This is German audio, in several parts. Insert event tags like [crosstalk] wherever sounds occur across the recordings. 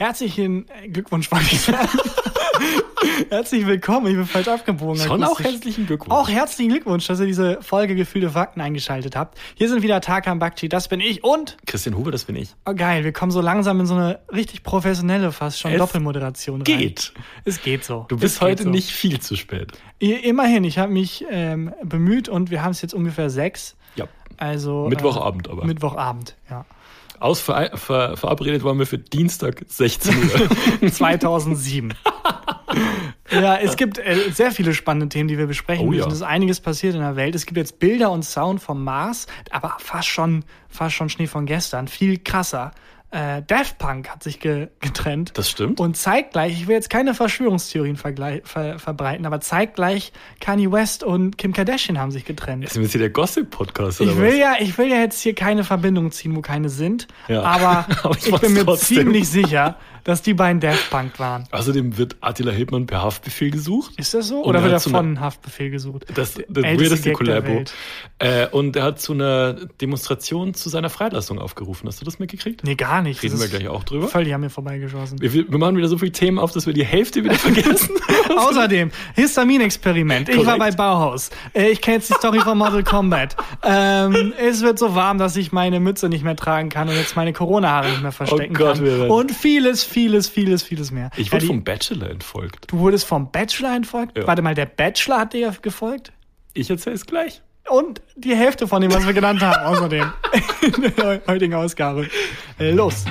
Herzlichen Glückwunsch, wollte ich sagen. [laughs] Herzlich willkommen, ich bin falsch abgebogen. Schon auch herzlichen Glückwunsch. Auch herzlichen Glückwunsch, dass ihr diese Folge Gefühlte Fakten eingeschaltet habt. Hier sind wieder Tarkan Bakci, das bin ich und, Christian Huber, das bin ich. oh geil, wir kommen so langsam in so eine richtig professionelle, fast schon Es Doppelmoderation rein. Geht. Es geht so. Du bist heute so. nicht viel zu spät. Immerhin, ich habe mich ähm, bemüht und wir haben es jetzt ungefähr sechs. Ja. Also Mittwochabend aber. Mittwochabend, ja. Aus ver ver verabredet waren wir für Dienstag 16 Uhr. [laughs] 2007. ja, es gibt äh, sehr viele spannende Themen, die wir besprechen Oh müssen. ja. Es ist einiges passiert in der Welt. Es gibt jetzt Bilder und Sound vom Mars, aber fast schon, fast schon Schnee von gestern. Viel krasser. Äh, Daft Punk hat sich ge getrennt. Das stimmt. Und zeitgleich, ich will jetzt keine Verschwörungstheorien ver verbreiten, aber zeitgleich Kanye West und Kim Kardashian haben sich getrennt. Ist jetzt hier der Gossip-Podcast oder Ich will was? ja, ich will ja jetzt hier keine Verbindung ziehen, wo keine sind. Ja. Aber, [laughs] Aber ich ich, bin mir trotzdem. ziemlich sicher, dass die beiden Daft Punk waren. Außerdem wird Attila Hildmann per Haftbefehl gesucht. Ist das so? Und Oder er wird er von Haftbefehl gesucht? Das, das weirdeste Kollabo. Äh, und er hat zu einer Demonstration zu seiner Freilassung aufgerufen. Hast du das mitgekriegt? Nee, gar nicht. Reden wir gleich auch drüber. Völlig an mir vorbeigeschossen. Wir, wir machen wieder so viele Themen auf, dass wir die Hälfte wieder vergessen. [laughs] Außerdem, Histaminexperiment. Ich war bei Bauhaus. Äh, Ich kenne jetzt die Story von Mortal Kombat. Ähm, es wird so warm, dass ich meine Mütze nicht mehr tragen kann und jetzt meine Corona-Haare nicht mehr verstecken Oh Gott, kann. wir Und vieles, vieles, vieles, vieles mehr. Ich Ja, wurde die- vom Bachelor entfolgt. Du wurdest vom Bachelor entfolgt? Ja. Warte mal, der Bachelor hat dir gefolgt? Ich erzähl's gleich. Und die Hälfte von dem, was wir genannt haben, außerdem. [laughs] In der heutigen Ausgabe. Los.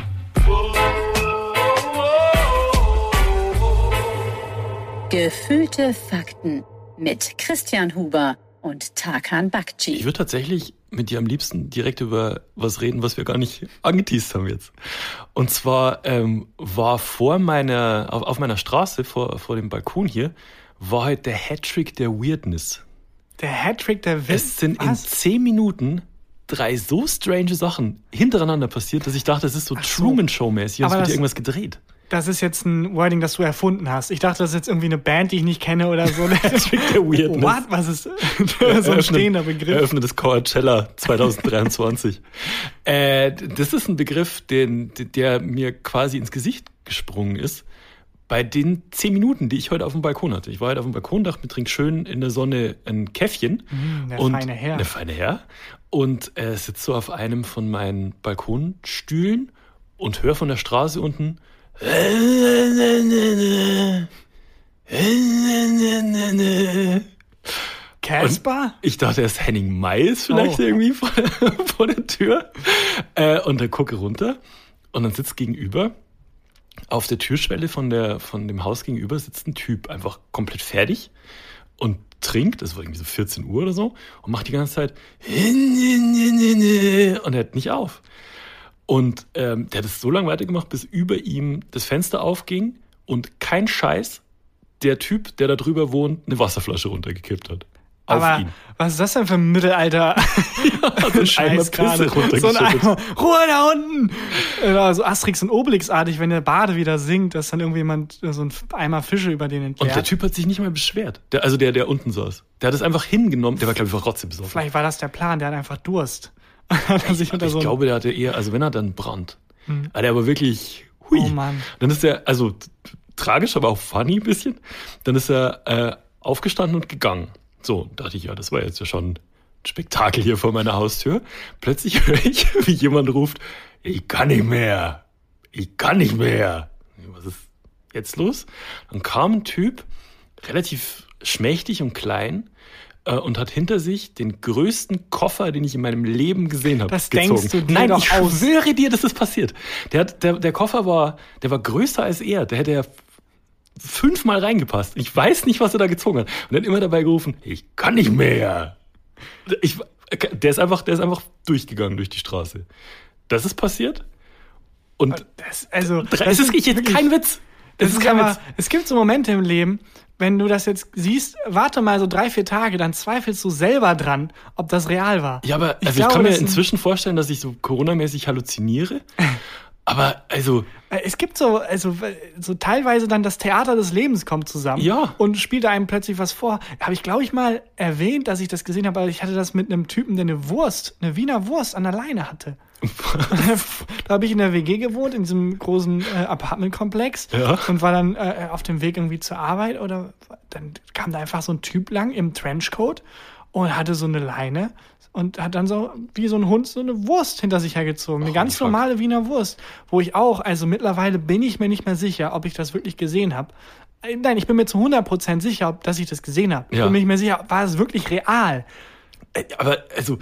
Gefühlte Fakten mit Christian Huber und Tarkan Ich Bakci. würde tatsächlich mit dir am liebsten direkt über was reden, was wir gar nicht angeteased haben jetzt. Und zwar ähm, war vor meiner, auf, auf meiner Straße, vor, vor dem Balkon hier, war halt der Hattrick der Weirdness. Der Hattrick der Witz. Es sind in Was? zehn Minuten drei so strange Sachen hintereinander passiert, dass ich dachte, das ist so, so. Truman Show-mäßig, als Aber wird hier irgendwas gedreht. Das ist jetzt ein Wording, das du erfunden hast. Ich dachte, das ist jetzt irgendwie eine Band, die ich nicht kenne oder so. [laughs] Hattrick der Weirdness. What? Was ist [laughs] so ein stehender Begriff? Eröffnet das Coachella 2023. [laughs] äh, das ist ein Begriff, den, der mir quasi ins Gesicht gesprungen ist. Bei den zehn Minuten, die ich heute auf dem Balkon hatte. Ich war heute auf dem Balkon, dachte mir, trink schön in der Sonne ein Käffchen. Mm, der und feine Herr. Der feine Herr. Und äh, sitze so auf einem von meinen Balkonstühlen und höre von der Straße unten. Casper? Ich dachte erst Henning May ist vielleicht Oh. irgendwie vor, [laughs] vor der Tür. Äh, und dann gucke runter und dann sitzt gegenüber auf der Türschwelle von, der, von dem Haus gegenüber sitzt ein Typ, einfach komplett fertig und trinkt, das war irgendwie so 14 Uhr oder so, und macht die ganze Zeit und hört nicht auf. Und ähm, der hat es so lange weitergemacht, bis über ihm das Fenster aufging und kein Scheiß, der Typ, der da drüber wohnt, eine Wasserflasche runtergekippt hat. Auf Aber ihn. was ist das denn für ein Mittelalter? [laughs] so ein Eimer Pisse. So ein. Eimer. Ruhe da unten! Oder so Asterix und Obelix-artig, wenn der Bade wieder singt, dass dann irgendjemand so ein Eimer Fische über den Und der. Typ hat sich nicht mal beschwert. Der, also der, der unten saß. Der hat es einfach hingenommen. Der war, glaube ich, rotze besoffen. Vielleicht war das der Plan, der hat einfach Durst. [laughs] hat unter ich so glaube, der hatte eher, also wenn er dann Brand. Aber der war wirklich, hui. Oh Mann. Dann ist er, also tragisch, aber auch funny ein bisschen. Dann ist er äh, aufgestanden und gegangen. So, dachte ich, ja, das war jetzt ja schon ein Spektakel hier vor meiner Haustür. Plötzlich [laughs] höre ich, wie jemand ruft, ich kann nicht mehr. Ich kann nicht mehr. Was ist jetzt los? Dann kam ein Typ, relativ schmächtig und klein, äh, und hat hinter sich den größten Koffer, den ich in meinem Leben gesehen habe, Das gezogen. denkst du dir Nein, ich aus. schwöre dir, das ist passiert. Der, hat, der, der Koffer war, der war größer als er. Der hätte ja fünfmal reingepasst. Ich weiß nicht, was er da gezogen hat. Und hat immer dabei gerufen, ich kann nicht mehr. Ich, der ist einfach, der ist einfach durchgegangen durch die Straße. Das ist passiert. Und Das, also, das ist jetzt wirklich- kein Witz. Das Das ist ist kein aber, Witz. es gibt so Momente im Leben, wenn du das jetzt siehst, warte mal so drei, vier Tage, dann zweifelst du selber dran, ob das real war. Ja, aber Ich also ich, glaube, kann mir inzwischen vorstellen, dass ich so Corona-mäßig halluziniere. [laughs] Aber also, Äh, Es gibt so, also so teilweise dann das Theater des Lebens kommt zusammen Ja. und spielt einem plötzlich was vor. Habe ich, glaube ich, mal erwähnt, dass ich das gesehen habe, aber ich hatte das mit einem Typen, der eine Wurst, eine Wiener Wurst an der Leine hatte. [laughs] da habe ich in der WG gewohnt, in diesem großen äh, Apartmentkomplex Ja. und war dann äh, auf dem Weg irgendwie zur Arbeit oder dann kam da einfach so ein Typ lang im Trenchcoat und hatte so eine Leine und hat dann so wie so ein Hund so eine Wurst hinter sich hergezogen. Eine Oh, ganz fuck. normale Wiener Wurst, wo ich auch, also mittlerweile bin ich mir nicht mehr sicher, ob ich das wirklich gesehen habe. Äh, Nein, ich bin mir zu 100% sicher, dass ich das gesehen habe. Ich Ja. bin mir nicht mehr sicher, war es wirklich real? Äh, Aber also,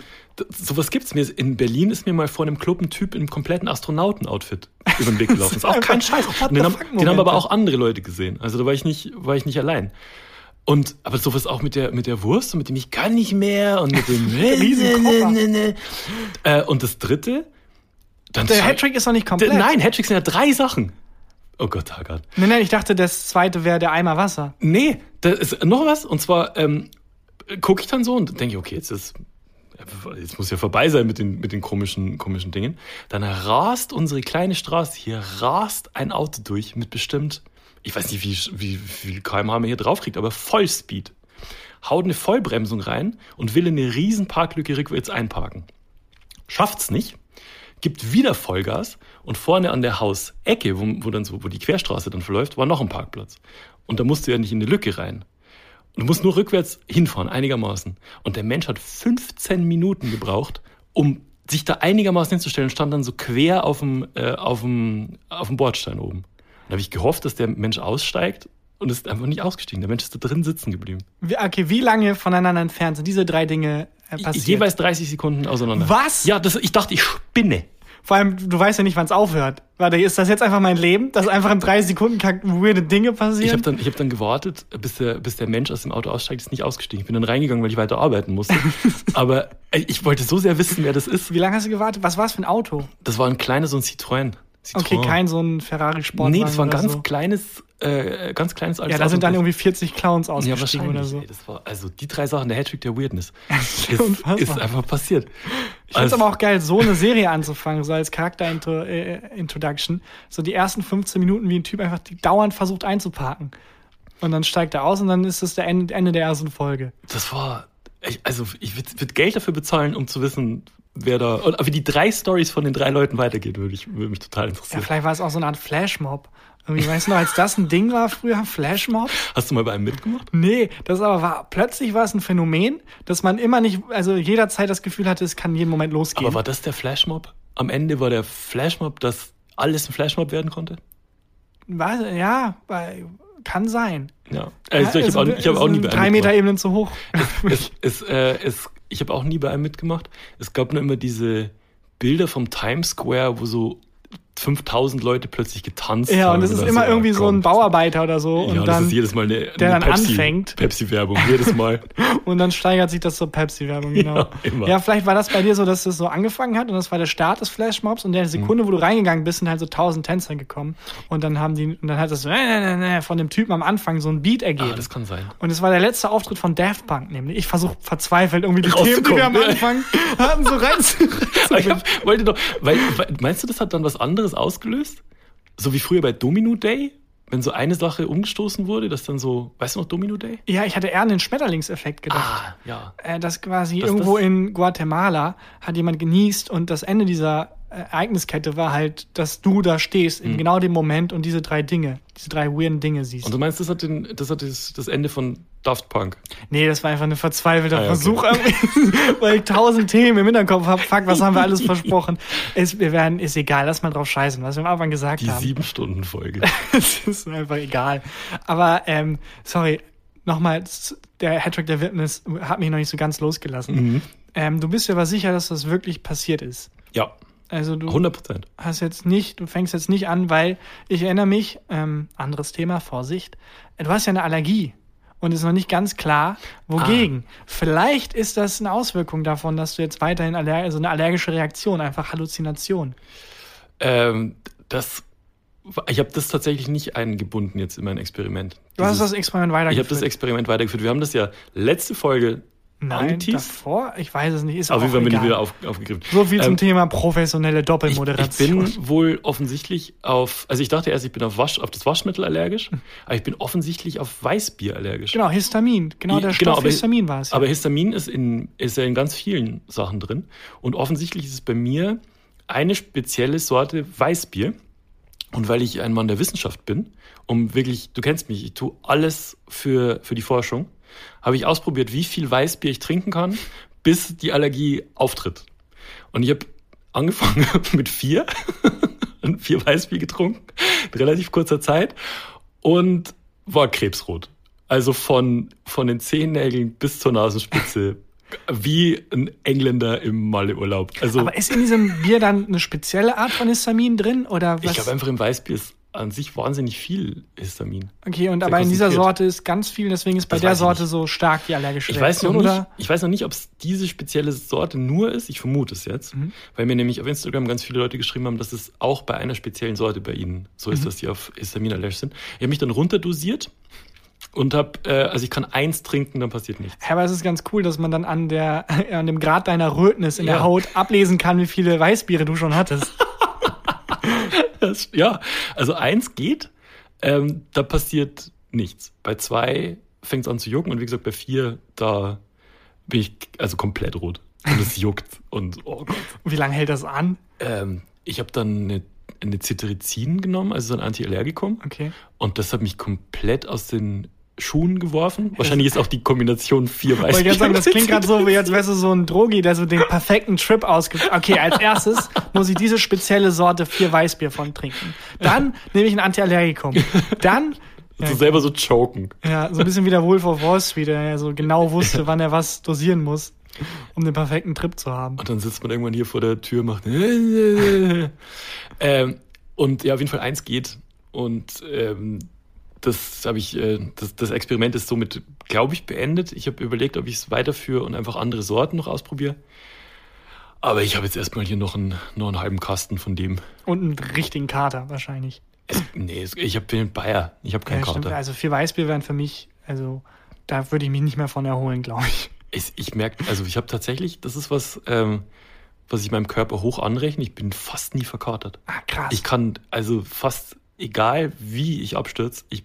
sowas gibt's mir. In Berlin ist mir mal vor einem Club ein Typ im kompletten Astronauten-Outfit über den Weg gelaufen. ist auch [laughs] kein Scheiß. Den, haben, den haben aber auch andere Leute gesehen. Also da war ich nicht, war ich nicht allein. Und aber sowas auch mit der mit der Wurst und mit dem ich kann nicht mehr und mit dem [laughs] Riesenkoffer. äh, und das dritte dann Der Hattrick ist noch nicht komplett. Der- Nein, Hattricks sind ja drei Sachen. Oh Gott, Haggard. Nein, nein, ich dachte, das zweite wäre der Eimer Wasser. Nee, da ist noch was. Und zwar ähm, gucke ich dann so und denke, okay, jetzt ist jetzt muss ja vorbei sein mit den, mit den komischen, komischen Dingen. Dann rast unsere kleine Straße hier, rast ein Auto durch mit bestimmt, ich weiß nicht, wie, wie, wie viel kmh man hier draufkriegt, aber Vollspeed. Haut eine Vollbremsung rein und will in eine riesen Parklücke rückwärts einparken. Schafft's nicht, gibt wieder Vollgas und vorne an der Hausecke, wo, wo dann so, wo die Querstraße dann verläuft, war noch ein Parkplatz. Und da musst du ja nicht in eine Lücke rein. Und du musst nur rückwärts hinfahren, einigermaßen. Und der Mensch hat 15 Minuten gebraucht, um sich da einigermaßen hinzustellen und stand dann so quer auf dem, äh, auf dem, auf dem Bordstein oben. Und da habe ich gehofft, dass der Mensch aussteigt und ist einfach nicht ausgestiegen. Der Mensch ist da drin sitzen geblieben. Wie, okay, wie lange voneinander entfernt sind diese drei Dinge äh, passiert? Jeweils 30 Sekunden auseinander. Was? Ja, das, ich dachte, ich spinne. Vor allem, du weißt ja nicht, wann es aufhört. Warte, ist das jetzt einfach mein Leben, dass einfach in drei Sekunden weirde Dinge Ich habe passieren? dann, ich hab dann gewartet, bis der, bis der Mensch aus dem Auto aussteigt, ist nicht ausgestiegen. Ich bin dann reingegangen, weil ich weiter arbeiten musste. [laughs] Aber ich wollte so sehr wissen, wer das ist. wie lange hast du gewartet? Was war es für ein Auto? Das war ein kleines, so ein Citroën. Citroën. Okay, kein so ein Ferrari Sportwagen Nee, das war ein ganz so. kleines, äh, ganz kleines altes Ja, da sind dann irgendwie 40 Clowns ja, ausgestiegen wahrscheinlich. oder so. Ey, das war, also die drei Sachen, der Hattrick der Weirdness, [laughs] ist, ist einfach passiert. Ich finde es aber auch geil, so eine Serie anzufangen, so als Charakter-Introduction. So die ersten 15 Minuten, wie ein Typ einfach die dauernd versucht einzuparken. Und dann steigt er aus und dann ist das der Ende, Ende der ersten Folge. Das war, ich, also ich würde würd Geld dafür bezahlen, um zu wissen, wer da, und wie die drei Stories von den drei Leuten weitergehen, würde ich, würde mich total Ja, interessieren. vielleicht war es auch so eine Art Flashmob. Irgendwie, weißt du noch, als das ein Ding war früher, Flashmob? Hast du mal bei einem mitgemacht? Nee, das aber war, plötzlich war es ein Phänomen, dass man immer nicht, also jederzeit das Gefühl hatte, es kann jeden Moment losgehen. Aber war das der Flashmob? Am Ende war der Flashmob, dass alles ein Flashmob werden konnte? Weiß, ja, weil- kann sein. Ja. Also, ich habe auch, hab auch nie bei Drei Meter. Ebenen zu hoch. Es, es, äh, es, ich habe auch nie bei einem mitgemacht. Es gab nur immer diese Bilder vom Times Square, wo so 5000 Leute plötzlich getanzt ja, haben. und es ist immer so, irgendwie oh so ein. Bauarbeiter oder so. Ja, und das dann, ist jedes Mal eine, der eine dann Pepsi, anfängt. Pepsi-Werbung, jedes Mal. [laughs] und dann steigert sich das zur Pepsi-Werbung, [laughs] genau. Ja, immer. Ja, vielleicht war das bei dir so, dass das so angefangen hat und das war der Start des Flashmobs und in der Sekunde, Mhm. wo du reingegangen bist, sind halt so tausend Tänzer gekommen und dann haben die, und dann hat das so, äh, äh, äh, von dem Typen am Anfang so ein Beat ergeben. Ah, das kann sein. Und es war der letzte Auftritt von Daft Punk, nämlich. Ich versuche verzweifelt irgendwie die Themen, die wir am Anfang hatten, so rein zu. [laughs] Aber ich hab, wollte doch, weil, weil, meinst du, das hat dann was anderes ausgelöst? So wie früher bei Domino Day? Wenn so eine Sache umgestoßen wurde, dass dann so, weißt du noch Domino Day? Ja, ich hatte eher an den Schmetterlingseffekt gedacht. Ah, ja. äh, dass quasi Dass irgendwo das- in Guatemala hat jemand genießt und das Ende dieser Ereigniskette war halt, dass du da stehst in genau dem Moment und diese drei Dinge, diese drei weirden Dinge siehst. Mhm. Und du meinst, das hat, den, das, hat das, das Ende von Daft Punk? nee, das war einfach ein verzweifelter Ah, ja, okay. Versuch, [laughs] irgendwie, weil ich tausend Themen im Hinterkopf habe. Fuck, was haben wir alles versprochen? Es, wir werden, ist egal, lass mal drauf scheißen, was wir am Anfang gesagt Die haben. Sieben-Stunden-Folge. [laughs] Es ist mir einfach egal. Aber, ähm, sorry, nochmal, der Hattrick der Witness hat mich noch nicht so ganz losgelassen. Mhm. Ähm, du bist dir aber sicher, dass das wirklich passiert ist. ja, Also du 100 Prozent. hast jetzt nicht, du fängst jetzt nicht an, weil ich erinnere mich, ähm, anderes Thema, Vorsicht, du hast ja eine Allergie und es ist noch nicht ganz klar, wogegen. Ah. Vielleicht ist das eine Auswirkung davon, dass du jetzt weiterhin aller also eine allergische Reaktion, einfach Halluzination. Ähm, das, ich habe das tatsächlich nicht eingebunden jetzt in mein Experiment. Du hast Dieses- das Experiment ich habe weitergeführt. das Experiment weitergeführt. Wir haben das ja letzte Folge Nein, davor? Ich weiß es nicht. Ist Auf jeden Fall bin ich wieder auf, aufgegriffen. So viel zum Ähm, Thema professionelle Ich, ich Doppelmoderation. bin wohl offensichtlich auf, also ich dachte erst, ich bin auf, Wasch, auf das Waschmittel allergisch, aber ich bin offensichtlich auf Weißbier allergisch. genau, Histamin. Genau, der I- Stoff aber- Histamin war es. Ja. Aber Histamin ist, in, ist ja in ganz vielen Sachen drin. Und offensichtlich ist es bei mir eine spezielle Sorte Weißbier. Und weil ich ein Mann der Wissenschaft bin, um wirklich, du kennst mich, ich tue alles für, für die Forschung, habe ich ausprobiert, wie viel Weißbier ich trinken kann, bis die Allergie auftritt. Und ich habe angefangen [laughs] mit vier, [laughs] vier Weißbier getrunken, in relativ kurzer Zeit und war krebsrot. Also von, von den Zehennägeln bis zur Nasenspitze. [laughs] Wie ein Engländer im Malleurlaub. Also, Aber ist in diesem Bier dann eine spezielle Art von Histamin drin? Oder was? ich glaube einfach im Weißbier ist an sich wahnsinnig viel Histamin. okay, und aber in dieser. Sorte ist ganz viel, deswegen ist bei Das der Sorte nicht. so stark die allergische Ich weiß, noch Reaktion, nicht, oder? ich weiß noch nicht, ob es diese spezielle Sorte nur ist. Ich vermute es jetzt, Mhm. weil mir nämlich auf Instagram ganz viele Leute geschrieben haben, dass es auch bei einer speziellen Sorte bei ihnen so Mhm. ist, dass die auf Histamin allergisch sind. Ich habe mich dann runterdosiert und habe, äh, also ich kann eins trinken, dann passiert nichts. Ja, aber es ist ganz cool, dass man dann an, der, [laughs] an dem Grad deiner Rötnis in Ja. der Haut ablesen kann, wie viele Weißbiere du schon hattest. [laughs] [laughs] Das, ja, also eins geht, ähm, da passiert nichts. Bei zwei fängt es an zu jucken und wie gesagt, bei vier, da bin ich also komplett rot. Und es juckt und oh Gott. Wie lange hält das an? Ähm, ich habe dann eine, eine Cetirizin genommen, also so ein Antiallergikum. Okay. Und das hat mich komplett aus den Schuhen geworfen. Wahrscheinlich ist auch die Kombination vier Wollte ich sagen, das klingt gerade so, wie als wärst du so ein Drogi, der so den perfekten Trip ausgibt. Okay, als erstes muss ich diese spezielle Sorte vier Weißbier von trinken. Dann nehme ich ein Antiallergikum. Dann, so selber so choken. ja, so ein bisschen wie der Wolf of Wall Street, der so genau wusste, wann er was dosieren muss, um den perfekten Trip zu haben. Und dann sitzt man irgendwann hier vor der Tür, macht. [laughs] ähm, und ja, auf jeden Fall eins geht. Und ähm, das habe ich, äh, das, das Experiment ist somit, glaube ich, beendet. Ich habe überlegt, ob ich es weiterführe und einfach andere Sorten noch ausprobiere. Aber ich habe jetzt erstmal hier noch einen, noch einen halben Kasten von dem. Und einen richtigen Kater wahrscheinlich. Es, nee, es, ich habe den Bayer. Ich habe keinen Ja, stimmt. Kater. Also vier Weißbier wären für mich, also da würde ich mich nicht mehr von erholen, glaube ich. Ich, ich merke, also ich habe tatsächlich, das ist was, ähm, was ich meinem Körper hoch anrechne. Ich bin fast nie verkatert. Ah, krass. Ich kann also fast, egal wie ich abstürze, ich,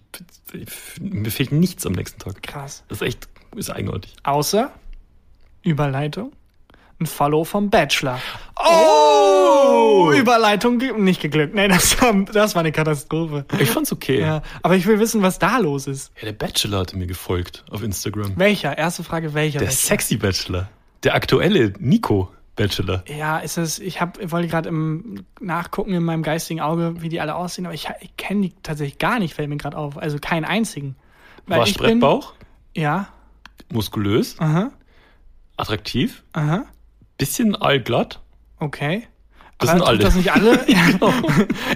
ich, mir fehlt nichts am nächsten Tag. krass. Das ist echt, ist eigenartig. Außer Überleitung. Ein Follow vom Bachelor. Oh! Überleitung ge nicht geglückt. Nee, das, war- das war eine Katastrophe. Ich fand's okay. Ja. Ja, aber ich will wissen, was da los ist. der Bachelor hatte mir gefolgt auf Instagram. Welcher? Erste Frage, welcher? Der Bachelor? sexy Bachelor. Der aktuelle Nico Bachelor. Ja, ist es, ich hab, ich wollte gerade im nachgucken in meinem geistigen Auge, wie die alle aussehen, aber ich, ich kenne die tatsächlich gar nicht, fällt mir gerade auf. Also keinen einzigen. Weil ich bin, Waschbrettbauch, ja, muskulös, aha, attraktiv, aha, bisschen allglatt. okay. Das Aber sind alle. Das nicht alle? [laughs] Ja.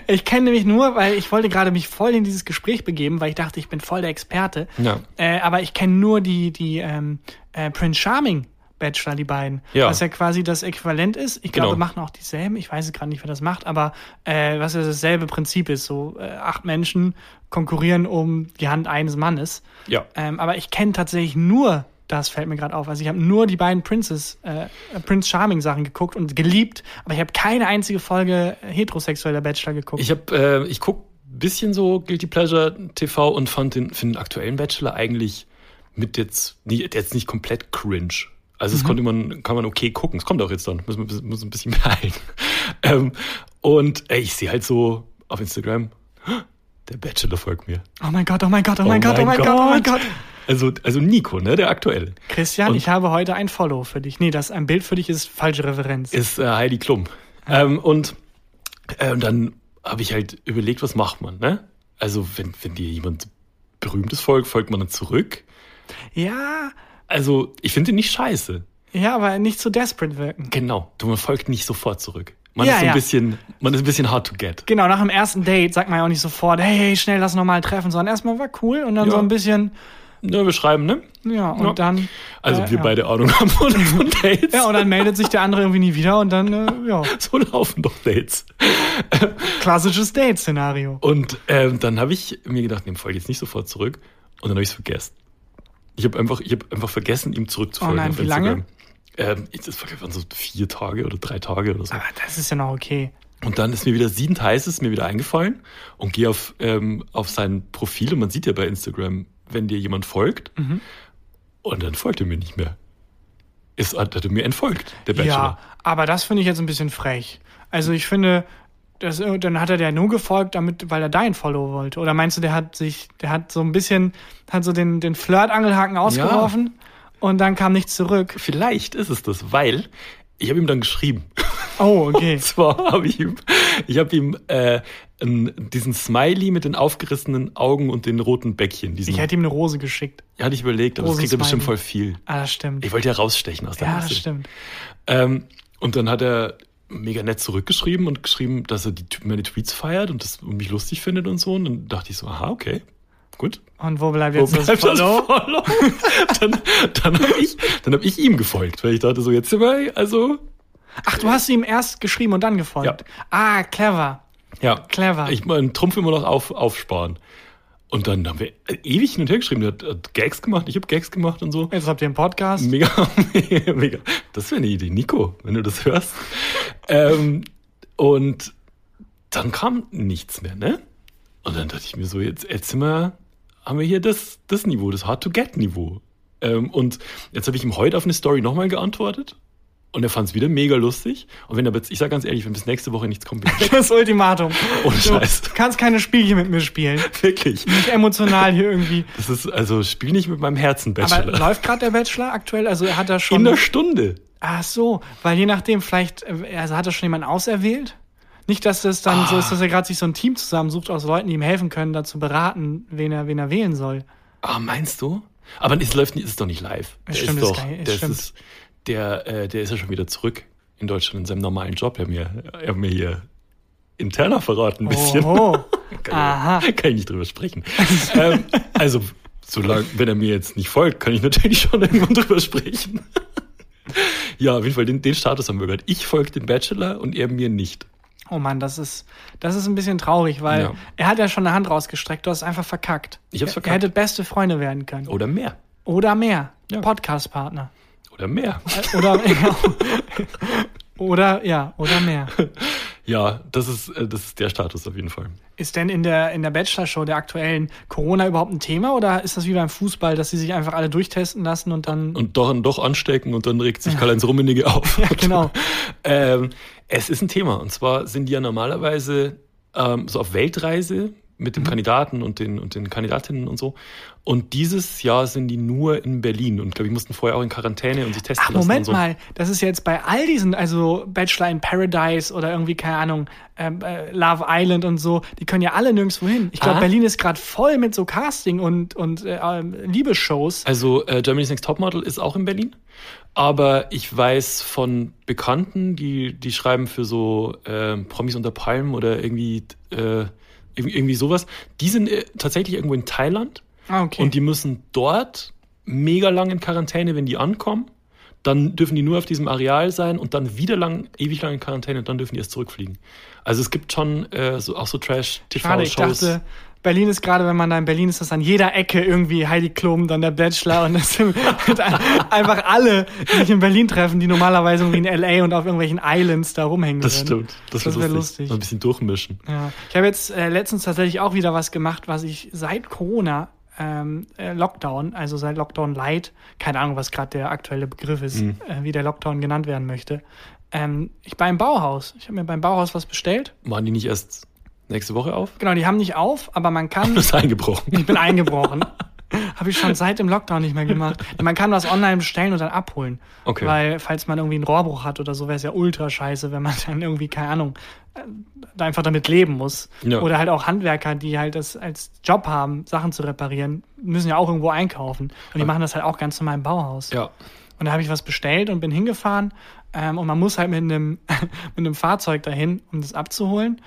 Ich kenne nämlich nur, weil ich wollte gerade mich voll in dieses Gespräch begeben, weil ich dachte, ich bin voll der Experte. Ja. Äh, aber ich kenne nur die, die ähm, äh, Prince Charming Bachelor, die beiden. Ja. Was ja quasi das Äquivalent ist. Ich Genau. glaube, machen auch dieselben. Ich weiß es gerade nicht, wer das macht, aber äh, was ja dasselbe Prinzip ist. So äh, acht Menschen konkurrieren um die Hand eines Mannes. Ja. Ähm, aber ich kenne tatsächlich nur, das fällt mir gerade auf, also ich habe nur die beiden Princess, äh, Prince Charming Sachen geguckt und geliebt, aber ich habe keine einzige Folge heterosexueller Bachelor geguckt. Ich habe, äh, ich guck bisschen so Guilty Pleasure TV und fand den, den aktuellen Bachelor eigentlich mit jetzt, nie, jetzt nicht komplett cringe. Also Mhm. es konnte man, kann man okay gucken. Es kommt auch jetzt dann. Muss man muss ein bisschen [laughs] beeilen. ähm, und ey, ich sehe halt so auf Instagram, der Bachelor folgt mir. oh mein Gott, oh mein Gott, oh mein Gott, oh mein Gott, oh mein Gott. Also, also Nico, ne, der aktuelle, Christian, Und- ich habe heute ein Follow für dich. Nee, das ein Bild für dich ist falsche Referenz. ist äh, Heidi Klum. Ähm, und ähm, dann habe ich halt überlegt, was macht man, ne? Also, wenn, wenn dir jemand berühmtes folgt, folgt man dann zurück. ja, Also, ich finde den nicht scheiße. ja, aber nicht so desperate wirken. Genau. Du, man folgt nicht sofort zurück. Man Ja, ist so ein ja. bisschen, man ist ein bisschen hard to get. Genau, nach dem ersten Date sagt man ja auch nicht sofort, hey, hey schnell, lass noch mal treffen, sondern erstmal war cool und dann Ja. so ein bisschen, Ne, wir schreiben, ne? ja, und Ja. dann. Also, äh, wir ja. beide Ahnung haben von, von [laughs] Dates. Ja, und dann meldet sich der andere irgendwie nie wieder und dann, äh, ja, so laufen doch Dates. klassisches Date-Szenario. Und ähm, dann habe ich mir gedacht, nee, folge jetzt nicht sofort zurück. Und dann habe ich es vergessen. Ich habe einfach, ich habe einfach vergessen, ihm zurückzufolgen Oh nein, auf wie lange? Ähm, das waren so vier Tage oder drei Tage oder so. Aber das ist ja noch okay. Und dann ist mir wieder siedend heiß, ist mir wieder eingefallen und gehe auf, ähm, auf sein Profil und man sieht ja bei Instagram, wenn dir jemand folgt Mhm. und dann folgt er mir nicht mehr. ist, hat er mir entfolgt, der Bachelor. Ja, aber das finde ich jetzt ein bisschen frech. Also ich finde, das, dann hat er der nur gefolgt, damit, weil er dein Follow wollte. Oder meinst du, der hat sich, der hat so ein bisschen, hat so den, den Flirt-Angelhaken ausgeworfen und dann kam nichts zurück. Vielleicht ist es das, weil ich habe ihm dann geschrieben. Oh, okay. [laughs] Und zwar habe ich ihm, ich habe ihm äh, diesen Smiley mit den aufgerissenen Augen und den roten Bäckchen. Diesen, Ich hätte ihm eine Rose geschickt. hatte ich überlegt, aber das kriegt er bestimmt voll viel. Ah, das stimmt. Ich wollte ja rausstechen aus der ja, Masse. das stimmt. Ähm, und dann hat er mega nett zurückgeschrieben und geschrieben, dass er die, meine Tweets feiert und das und mich lustig findet und so. Und dann dachte ich so, aha, okay, gut. Und wo bleibt Wo jetzt das bleibt das Follow? Follow? [laughs] dann dann habe ich, dann hab ich ihm gefolgt, weil ich dachte so, jetzt sind wir, also, Ach, du hast ihm erst geschrieben und dann gefolgt. Ah, clever. ja. Clever. Ich meinen Trumpf immer noch auf, aufsparen. Und dann haben wir ewig hin und her geschrieben. Der hat, hat Gags gemacht, ich habe Gags gemacht und so. Jetzt habt ihr einen Podcast. Mega, mega, [laughs] mega. Das wäre eine Idee, Nico, wenn du das hörst. ähm, und dann kam nichts mehr, ne? Und dann dachte ich mir so, jetzt, jetzt sind wir, haben wir hier das, das Niveau, das Hard-to-Get-Niveau. Ähm, und jetzt habe ich ihm heute auf eine Story nochmal geantwortet. Und er fand es wieder mega lustig. Und wenn er ich sage ganz ehrlich, wenn bis nächste Woche nichts kommt. [laughs] Das Ultimatum. Ohne Du Scheiß. kannst keine Spielchen mit mir spielen. Wirklich. Nicht emotional hier irgendwie. Das ist, also, spiel nicht mit meinem Herzen, Aber Bachelor. läuft gerade der Bachelor aktuell? Also hat er schon. In der Stunde. Ach so, weil je nachdem, vielleicht, äh, also hat er schon jemanden auserwählt? Nicht, dass das dann so Ah. ist, dass er gerade sich so ein Team zusammensucht aus Leuten, die ihm helfen können, dazu beraten, wen er, wen er wählen soll. Ah, meinst du? Aber es läuft nicht, es ist doch nicht live. Der Stimmt, ist das doch, stimmt. ist, der, äh, der ist ja schon wieder zurück in Deutschland in seinem normalen Job. Er hat mir, er hat mir hier interner verraten ein bisschen. Oho. [laughs] Kann, Aha. Ich, kann ich nicht drüber sprechen. [laughs] ähm, also, solange, wenn er mir jetzt nicht folgt, kann ich natürlich schon irgendwann drüber sprechen. [laughs] ja, auf jeden Fall, den, den Status haben wir gehört. Ich folge dem Bachelor und er mir nicht. Oh Mann, das ist, das ist ein bisschen traurig, weil Ja. er hat ja schon eine Hand rausgestreckt, du hast es einfach verkackt. Ich hab's verkackt. Ihr hättet beste Freunde werden können. Oder mehr. Oder mehr. Ja. Podcast-Partner. Oder mehr. Äh, Oder, [laughs] oder, ja, oder mehr. Ja, das ist, äh, das ist der Status auf jeden Fall. Ist denn in der, in der Bachelor-Show der aktuellen Corona überhaupt ein Thema oder ist das wie beim Fußball, dass sie sich einfach alle durchtesten lassen und dann. und doch, doch anstecken und dann regt sich Karl-Heinz Rummenigge [laughs] auf. Ja, genau. ähm, es ist ein Thema und zwar sind die ja normalerweise ähm, so auf Weltreise mit Mhm. dem Kandidaten und den, und den Kandidatinnen und so. Und dieses Jahr sind die nur in Berlin und glaube ich mussten vorher auch in Quarantäne und sich testen Ach, lassen. Moment so. mal, das ist jetzt bei all diesen, also Bachelor in Paradise oder irgendwie, keine Ahnung, ähm, äh, Love Island und so, die können ja alle nirgendwo hin. Ich glaube, Ah. Berlin ist gerade voll mit so Casting und, und äh, ähm, Liebesshows. Also äh, Germany's Next Topmodel ist auch in Berlin. Aber ich weiß von Bekannten, die, die schreiben für so äh, Promis unter Palmen oder irgendwie, äh, irgendwie sowas. Die sind äh, tatsächlich irgendwo in Thailand Ah, okay. und die müssen dort mega lang in Quarantäne, wenn die ankommen. Dann dürfen die nur auf diesem Areal sein und dann wieder lang, ewig lang in Quarantäne und dann dürfen die erst zurückfliegen. Also es gibt schon äh, so, auch so Schade, ich Trash-TV-Shows. dachte, Berlin ist gerade, wenn man da in Berlin ist, das an jeder Ecke irgendwie Heidi Klum, dann der Bachelor und das sind [laughs] einfach alle, die sich in Berlin treffen, die normalerweise irgendwie in L.A. und auf irgendwelchen Islands da rumhängen Das stimmt. Das, Das wär wär lustig. lustig. Mal ein bisschen durchmischen. Ja. Ich habe jetzt äh, letztens tatsächlich auch wieder was gemacht, was ich seit Corona ähm, äh, Lockdown, also seit Lockdown Light, keine Ahnung, was gerade der aktuelle Begriff ist, Mhm. äh, wie der Lockdown genannt werden möchte. Ähm, ich war im Bauhaus. Ich habe mir beim Bauhaus was bestellt. Machen die nicht erst nächste Woche auf? Genau, die haben nicht auf, aber man kann. [laughs] Das ist eingebrochen. Ich bin eingebrochen. [laughs] Habe ich schon seit dem Lockdown nicht mehr gemacht. Man kann was online bestellen und dann abholen. Okay. Weil, falls man irgendwie einen Rohrbruch hat oder so, wäre es ja ultra scheiße, wenn man [laughs] dann irgendwie, keine Ahnung, da einfach damit leben muss. Ja. Oder halt auch Handwerker, die halt das als Job haben, Sachen zu reparieren, müssen ja auch irgendwo einkaufen. Und die machen das halt auch ganz normal im Bauhaus. Ja. Und da habe ich was bestellt und bin hingefahren. Ähm, und man muss halt mit einem, [laughs] mit einem Fahrzeug dahin, um das abzuholen.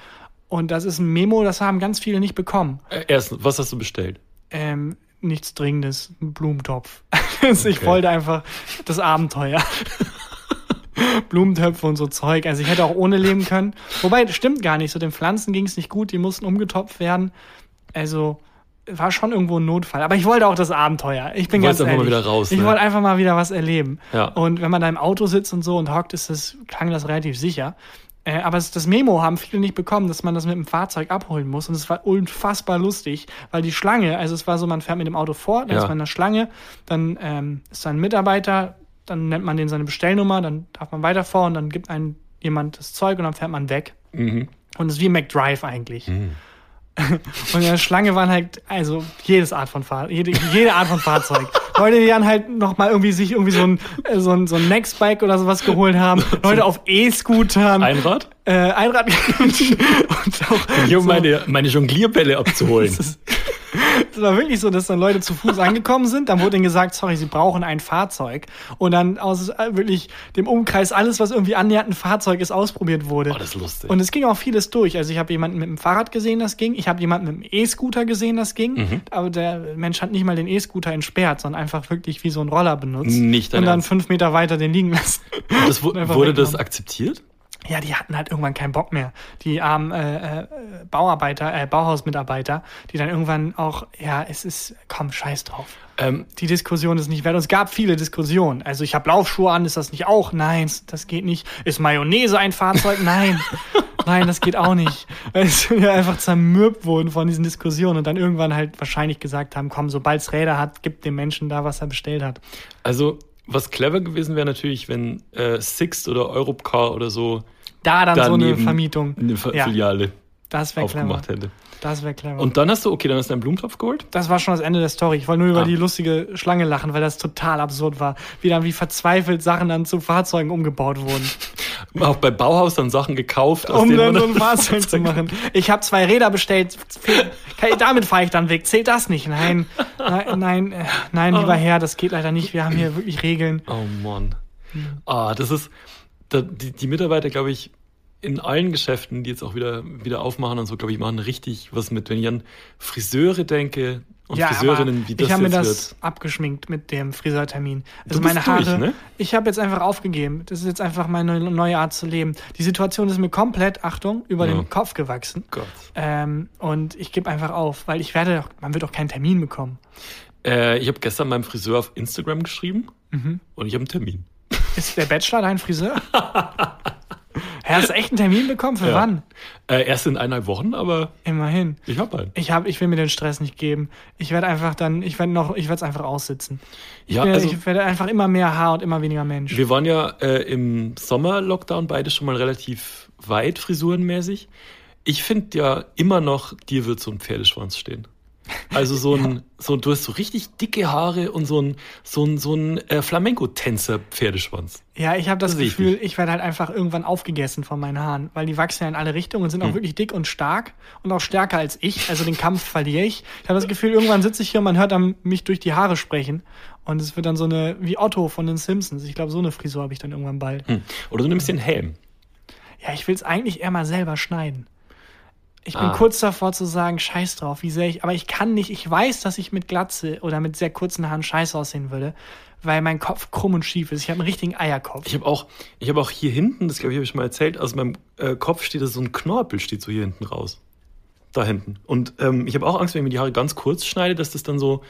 Und das ist ein Memo, das haben ganz viele nicht bekommen. Äh, Erstens, was hast du bestellt? Ähm, nichts Dringendes, ein Blumentopf. [laughs] Also Ich Okay. wollte einfach das Abenteuer. [laughs] Blumentöpfe und so Zeug. Also ich hätte auch ohne leben können. Wobei, das stimmt gar nicht. So den Pflanzen ging es nicht gut, die mussten umgetopft werden. Also war schon irgendwo ein Notfall. Aber ich wollte auch das Abenteuer. Ich bin Du ganz einfach mal wieder raus, Ich ne? wollte einfach mal wieder was erleben. Ja. Und wenn man da im Auto sitzt und so und hockt, ist das, klang das relativ sicher. Äh, aber das Memo haben viele nicht bekommen, dass man das mit dem Fahrzeug abholen muss. Und es war unfassbar lustig, weil die Schlange, also es war so, man fährt mit dem Auto vor, dann Ja. ist man in der Schlange, dann ähm, ist da ein Mitarbeiter, dann nennt man den seine Bestellnummer, dann darf man weiterfahren, dann gibt einem jemand das Zeug und dann fährt man weg. Mhm. Und es ist wie McDrive eigentlich. [laughs] Und in der Schlange waren halt, also jedes Art von Fahrzeug, jede, jede Art von Fahrzeug. Leute, die dann halt noch mal irgendwie sich irgendwie so ein, äh, so ein, so ein Nextbike oder sowas geholt haben. [laughs] Leute auf E-Scootern. Einrad? äh, Einrad [laughs] und auch Hier, um so- meine, meine Jonglierbälle abzuholen. Es war wirklich so, dass dann Leute zu Fuß angekommen sind. Dann wurde ihnen gesagt, sorry, sie brauchen ein Fahrzeug. Und dann aus äh, wirklich dem Umkreis alles, was irgendwie annähernd ein Fahrzeug ist, ausprobiert wurde. Oh, das ist lustig. Und es ging auch vieles durch. Also ich habe jemanden mit dem Fahrrad gesehen, das ging. Ich habe jemanden mit dem E-Scooter gesehen, das ging. Mhm. Aber der Mensch hat nicht mal den E-Scooter entsperrt, sondern einfach wirklich wie so ein Roller benutzt. Nicht Und dann Ernst? fünf Meter weiter den liegen lassen. das, [laughs] wurde das akzeptiert? Ja, die hatten halt irgendwann keinen Bock mehr. Die armen äh, äh, Bauarbeiter, äh, Bauhausmitarbeiter, die dann irgendwann auch, ja, es ist, komm, scheiß drauf. Ähm, Die Diskussion ist nicht wert. Und es gab viele Diskussionen. Also ich habe Laufschuhe an, ist das nicht auch? Nein, das geht nicht. Ist Mayonnaise ein Fahrzeug? Nein. [laughs] Nein, das geht auch nicht. Weil sie [laughs] ja einfach zermürbt wurden von diesen Diskussionen und dann irgendwann halt wahrscheinlich gesagt haben, komm, sobald es Räder hat, gibt dem Menschen da, was er bestellt hat. also, was clever gewesen wäre natürlich, wenn äh, Sixt oder Europcar oder so Da dann so eine Vermietung. eine Fi- Ja. Filiale Das wäre clever. aufgemacht hätte. Das wäre clever. Und dann hast du, okay, dann hast du einen Blumentopf geholt. Das war schon das Ende der Story. Ich wollte nur über Ah. die lustige Schlange lachen, weil das total absurd war. Wie dann wie verzweifelt Sachen dann zu Fahrzeugen umgebaut wurden. [laughs] Auch bei Bauhaus dann Sachen gekauft, aus um dann so ein Fahrzeug zu machen. Ich habe zwei Räder bestellt. Damit fahre ich dann weg. Zählt das nicht? Nein, nein, nein, äh, nein, lieber Herr, das geht leider nicht. Wir haben hier wirklich Regeln. Oh Mann. Ah, das ist, die, die Mitarbeiter, glaube ich, in allen Geschäften, die jetzt auch wieder, wieder aufmachen und so, glaube ich, machen richtig was mit. Wenn ich an Friseure denke und Friseurinnen, wie das ich habe mir das wird. abgeschminkt mit dem Friseurtermin. Also meine Haare, durch, ne? ich habe jetzt einfach aufgegeben. Das ist jetzt einfach meine neue Art zu leben. Die Situation ist mir komplett, Achtung, über Ja. den Kopf gewachsen. Gott. Ähm, und ich gebe einfach auf, weil ich werde doch, man wird doch keinen Termin bekommen. Äh, ich habe gestern meinem Friseur auf Instagram geschrieben Mhm. und ich habe einen Termin. Ist der Bachelor dein Friseur? [laughs] Hä, Hast du echt einen Termin bekommen? Für Ja. wann? Äh, erst in eineinhalb Wochen, aber Immerhin. ich habe einen. Ich hab, ich will mir den Stress nicht geben. Ich werde einfach dann, ich werde noch, ich werde es einfach aussitzen. Ja, ich, werde, also ich werde einfach immer mehr Haar und immer weniger Mensch. wir waren ja äh, im Sommer-Lockdown beide schon mal relativ weit frisurenmäßig. Ich finde ja immer noch, dir wird so ein Pferdeschwanz stehen. Also so ein, so, du hast so richtig dicke Haare und so ein, so ein, so ein äh, Flamenco-Tänzer-Pferdeschwanz. Ja, ich habe das Das ich Gefühl, ich werde halt einfach irgendwann aufgegessen von meinen Haaren, weil die wachsen ja in alle Richtungen und sind auch Hm. wirklich dick und stark und auch stärker als ich. Also den Kampf verliere ich. Ich habe das Gefühl, irgendwann sitze ich hier und man hört dann mich durch die Haare sprechen und es wird dann so eine wie Otto von den Simpsons. Ich glaube, so eine Frisur habe ich dann irgendwann bald. Hm. Oder du nimmst den Helm. Ja, ich will es eigentlich eher mal selber schneiden. Ich bin Ah. kurz davor zu sagen, scheiß drauf, wie sehr ich, aber ich kann nicht, ich weiß, dass ich mit Glatze oder mit sehr kurzen Haaren scheiße aussehen würde, weil mein Kopf krumm und schief ist. Ich habe einen richtigen Eierkopf. Ich habe auch, ich habe auch hier hinten, das glaube ich, habe ich schon mal erzählt, aus meinem äh, Kopf steht da so ein Knorpel, steht so hier hinten raus. Da hinten. Und ähm, ich habe auch Angst, wenn ich mir die Haare ganz kurz schneide, dass das dann so,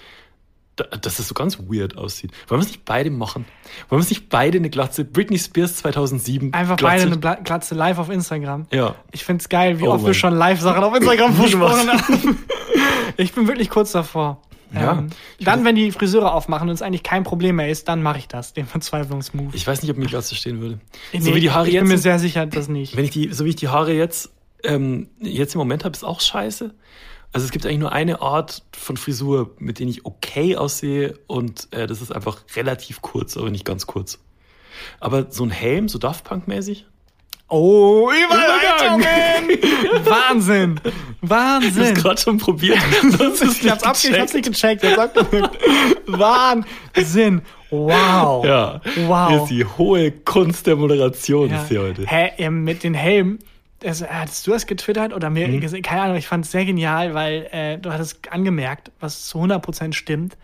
dass das so ganz weird aussieht. Wollen wir es nicht beide machen? Wollen wir es nicht beide eine Glatze? Britney Spears 2007. Einfach Glatze. beide eine Glatze live auf Instagram. Ja. Ich find's geil, wie Oh oft wir schon Live-Sachen auf Instagram versprochen haben. [laughs] Ich bin wirklich kurz davor. Ja. Ähm, dann, wenn die Friseure aufmachen und es eigentlich kein Problem mehr ist, dann mache ich das, den Verzweiflungsmove. Ich weiß nicht, ob mir die Glatze stehen würde. Nee, so wie die Haare ich jetzt. bin mir sehr sicher, dass nicht. wenn ich die, so wie ich die Haare jetzt, ähm, jetzt im Moment habe, ist auch scheiße. Also es gibt eigentlich nur eine Art von Frisur, mit denen ich okay aussehe und äh, das ist einfach relativ kurz, aber nicht ganz kurz. Aber so ein Helm, so Daft Punk-mäßig? Oh, Überleitungen! [laughs] Wahnsinn! Ich hab's Wahnsinn! gerade schon probiert. [laughs] Das ist Ich hab's, ab, ich hab's nicht gecheckt, ich hab's abgewürgt. Wahnsinn! Wow! Ja, Wow. hier ist die hohe Kunst der Moderation Ja. ist hier heute. Hä, ähm, mit den Helmen, das, äh, hattest du das getwittert oder mir Mhm. gesehen? Keine Ahnung, ich fand es sehr genial, weil äh, du hattest angemerkt, was zu 100% stimmt.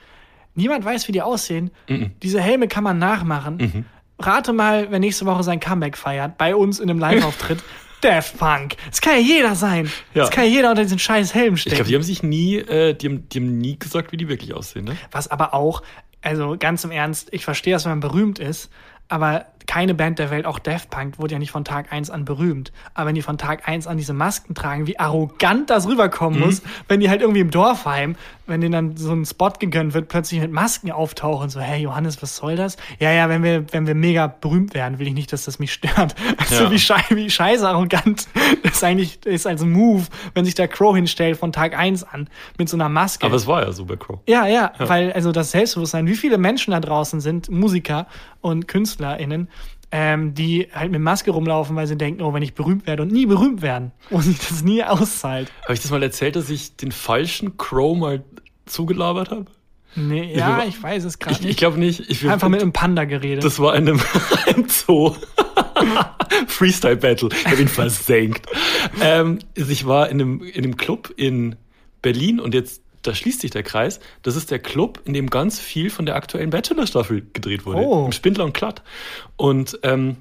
Niemand weiß, wie die aussehen. Mhm. Diese Helme kann man nachmachen. Rate mal, wer nächste Woche sein Comeback feiert, bei uns in einem Live-Auftritt. [laughs] Daft Punk. Das kann ja jeder sein. Ja. Das kann ja jeder unter diesen scheiß Helm Ich stecken. glaube, die haben sich nie, äh, die, haben, die haben nie gesagt, wie die wirklich aussehen, ne? Was aber auch, also ganz im Ernst, ich verstehe, dass man berühmt ist, aber keine Band der Welt, auch Daft Punk, wurde ja nicht von Tag 1 an berühmt. Aber wenn die von Tag 1 an diese Masken tragen, wie arrogant das rüberkommen muss, wenn die halt irgendwie im Dorfheim, wenn denen dann so ein Spot gegönnt wird, plötzlich mit Masken auftauchen, so, hey Johannes, was soll das? Ja, ja, wenn wir, wenn wir mega berühmt werden, will ich nicht, dass das mich stört. [laughs] Also Ja. wie, schei wie scheiße arrogant ist [laughs] eigentlich, ist als Move, wenn sich der Crow hinstellt von Tag 1 an, mit so einer Maske. Aber es war ja so bei Crow. Ja, ja, weil also das Selbstbewusstsein, wie viele Menschen da draußen sind, Musiker und KünstlerInnen, ähm, die halt mit Maske rumlaufen, weil sie denken, oh, wenn ich berühmt werde und nie berühmt werden [laughs] und sich das nie auszahlt. Habe ich das mal erzählt, dass ich den falschen Crow mal zugelabert habe? Nee, ja, Ich- ich weiß es gerade Ich, ich nicht. glaube nicht. Ich, Einfach mit einem Panda geredet. Das war in einem, [laughs] einem Zoo. [laughs] Freestyle Battle. Ich habe ihn versenkt. ähm, ich war in einem, in einem Club in Berlin und jetzt, da schließt sich der Kreis. Das ist der Club, in dem ganz viel von der aktuellen Bachelor-Staffel gedreht wurde. Oh. Im Spindler und Klatt. Und ähm,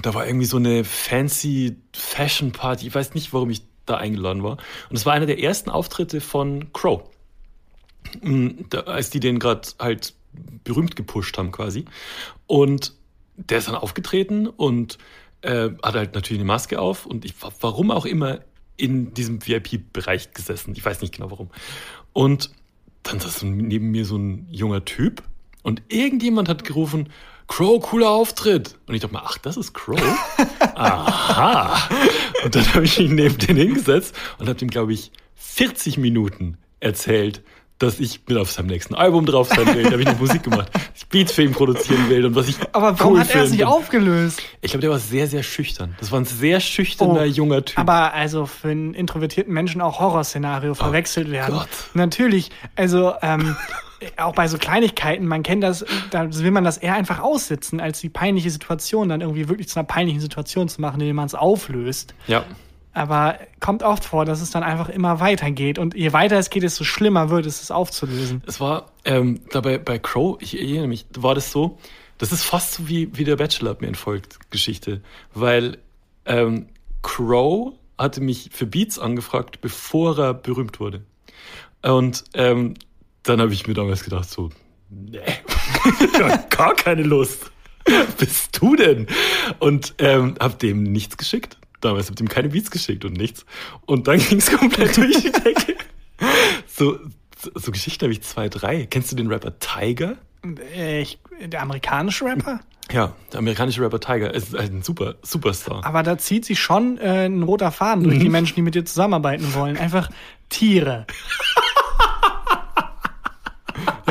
da war irgendwie so eine fancy Fashion Party. Ich weiß nicht, warum ich da eingeladen war. Und es war einer der ersten Auftritte von Crow. Mm, Da, als die den gerade halt berühmt gepusht haben quasi. Und der ist dann aufgetreten und äh, hat halt natürlich eine Maske auf und ich war warum auch immer in diesem VIP-Bereich gesessen. Ich weiß nicht genau warum. Und dann saß neben mir so ein junger Typ und irgendjemand hat gerufen, Crow, cooler Auftritt. Und ich dachte mir, ach, das ist Crow? [laughs] Aha. Und dann habe ich mich neben den hingesetzt und habe ihm, glaube ich, 40 Minuten erzählt, dass ich mit auf seinem nächsten Album drauf sein will. Da habe ich noch Musik gemacht, ich Beats für ihn produzieren will und was ich aber warum cool hat er sich finde. aufgelöst? Ich glaube, der war sehr, sehr schüchtern. Das war ein sehr schüchterner Oh, junger Typ. Aber also für einen introvertierten Menschen auch Horrorszenario verwechselt werden. Oh Gott. Natürlich, also ähm, [laughs] auch bei so Kleinigkeiten, man kennt das, da will man das eher einfach aussitzen, als die peinliche Situation dann irgendwie wirklich zu einer peinlichen Situation zu machen, indem man es auflöst. ja. Aber kommt oft vor, dass es dann einfach immer weitergeht. Und je weiter es geht, desto schlimmer wird es, es aufzulösen. Es war ähm, dabei bei Crow, ich erinnere mich, war das so, das ist fast so wie, wie der Bachelor mir entfolgt Geschichte, weil ähm, Crow hatte mich für Beats angefragt, bevor er berühmt wurde. Und ähm, dann habe ich mir damals gedacht, so, nee, [laughs] gar keine Lust. [laughs] Bist du denn? Und ähm, hab dem nichts geschickt. Damals hab dem keine Beats geschickt und nichts. Und dann [laughs] ging's komplett durch die Decke. So, so, so Geschichten habe ich zwei, drei. Kennst du den Rapper Tiger? Äh, Ich, der amerikanische Rapper? Ja, der amerikanische Rapper Tiger ist ein super Superstar. Aber da zieht sich schon äh, ein roter Faden durch die Menschen, die mit dir zusammenarbeiten wollen. Einfach Tiere. [laughs]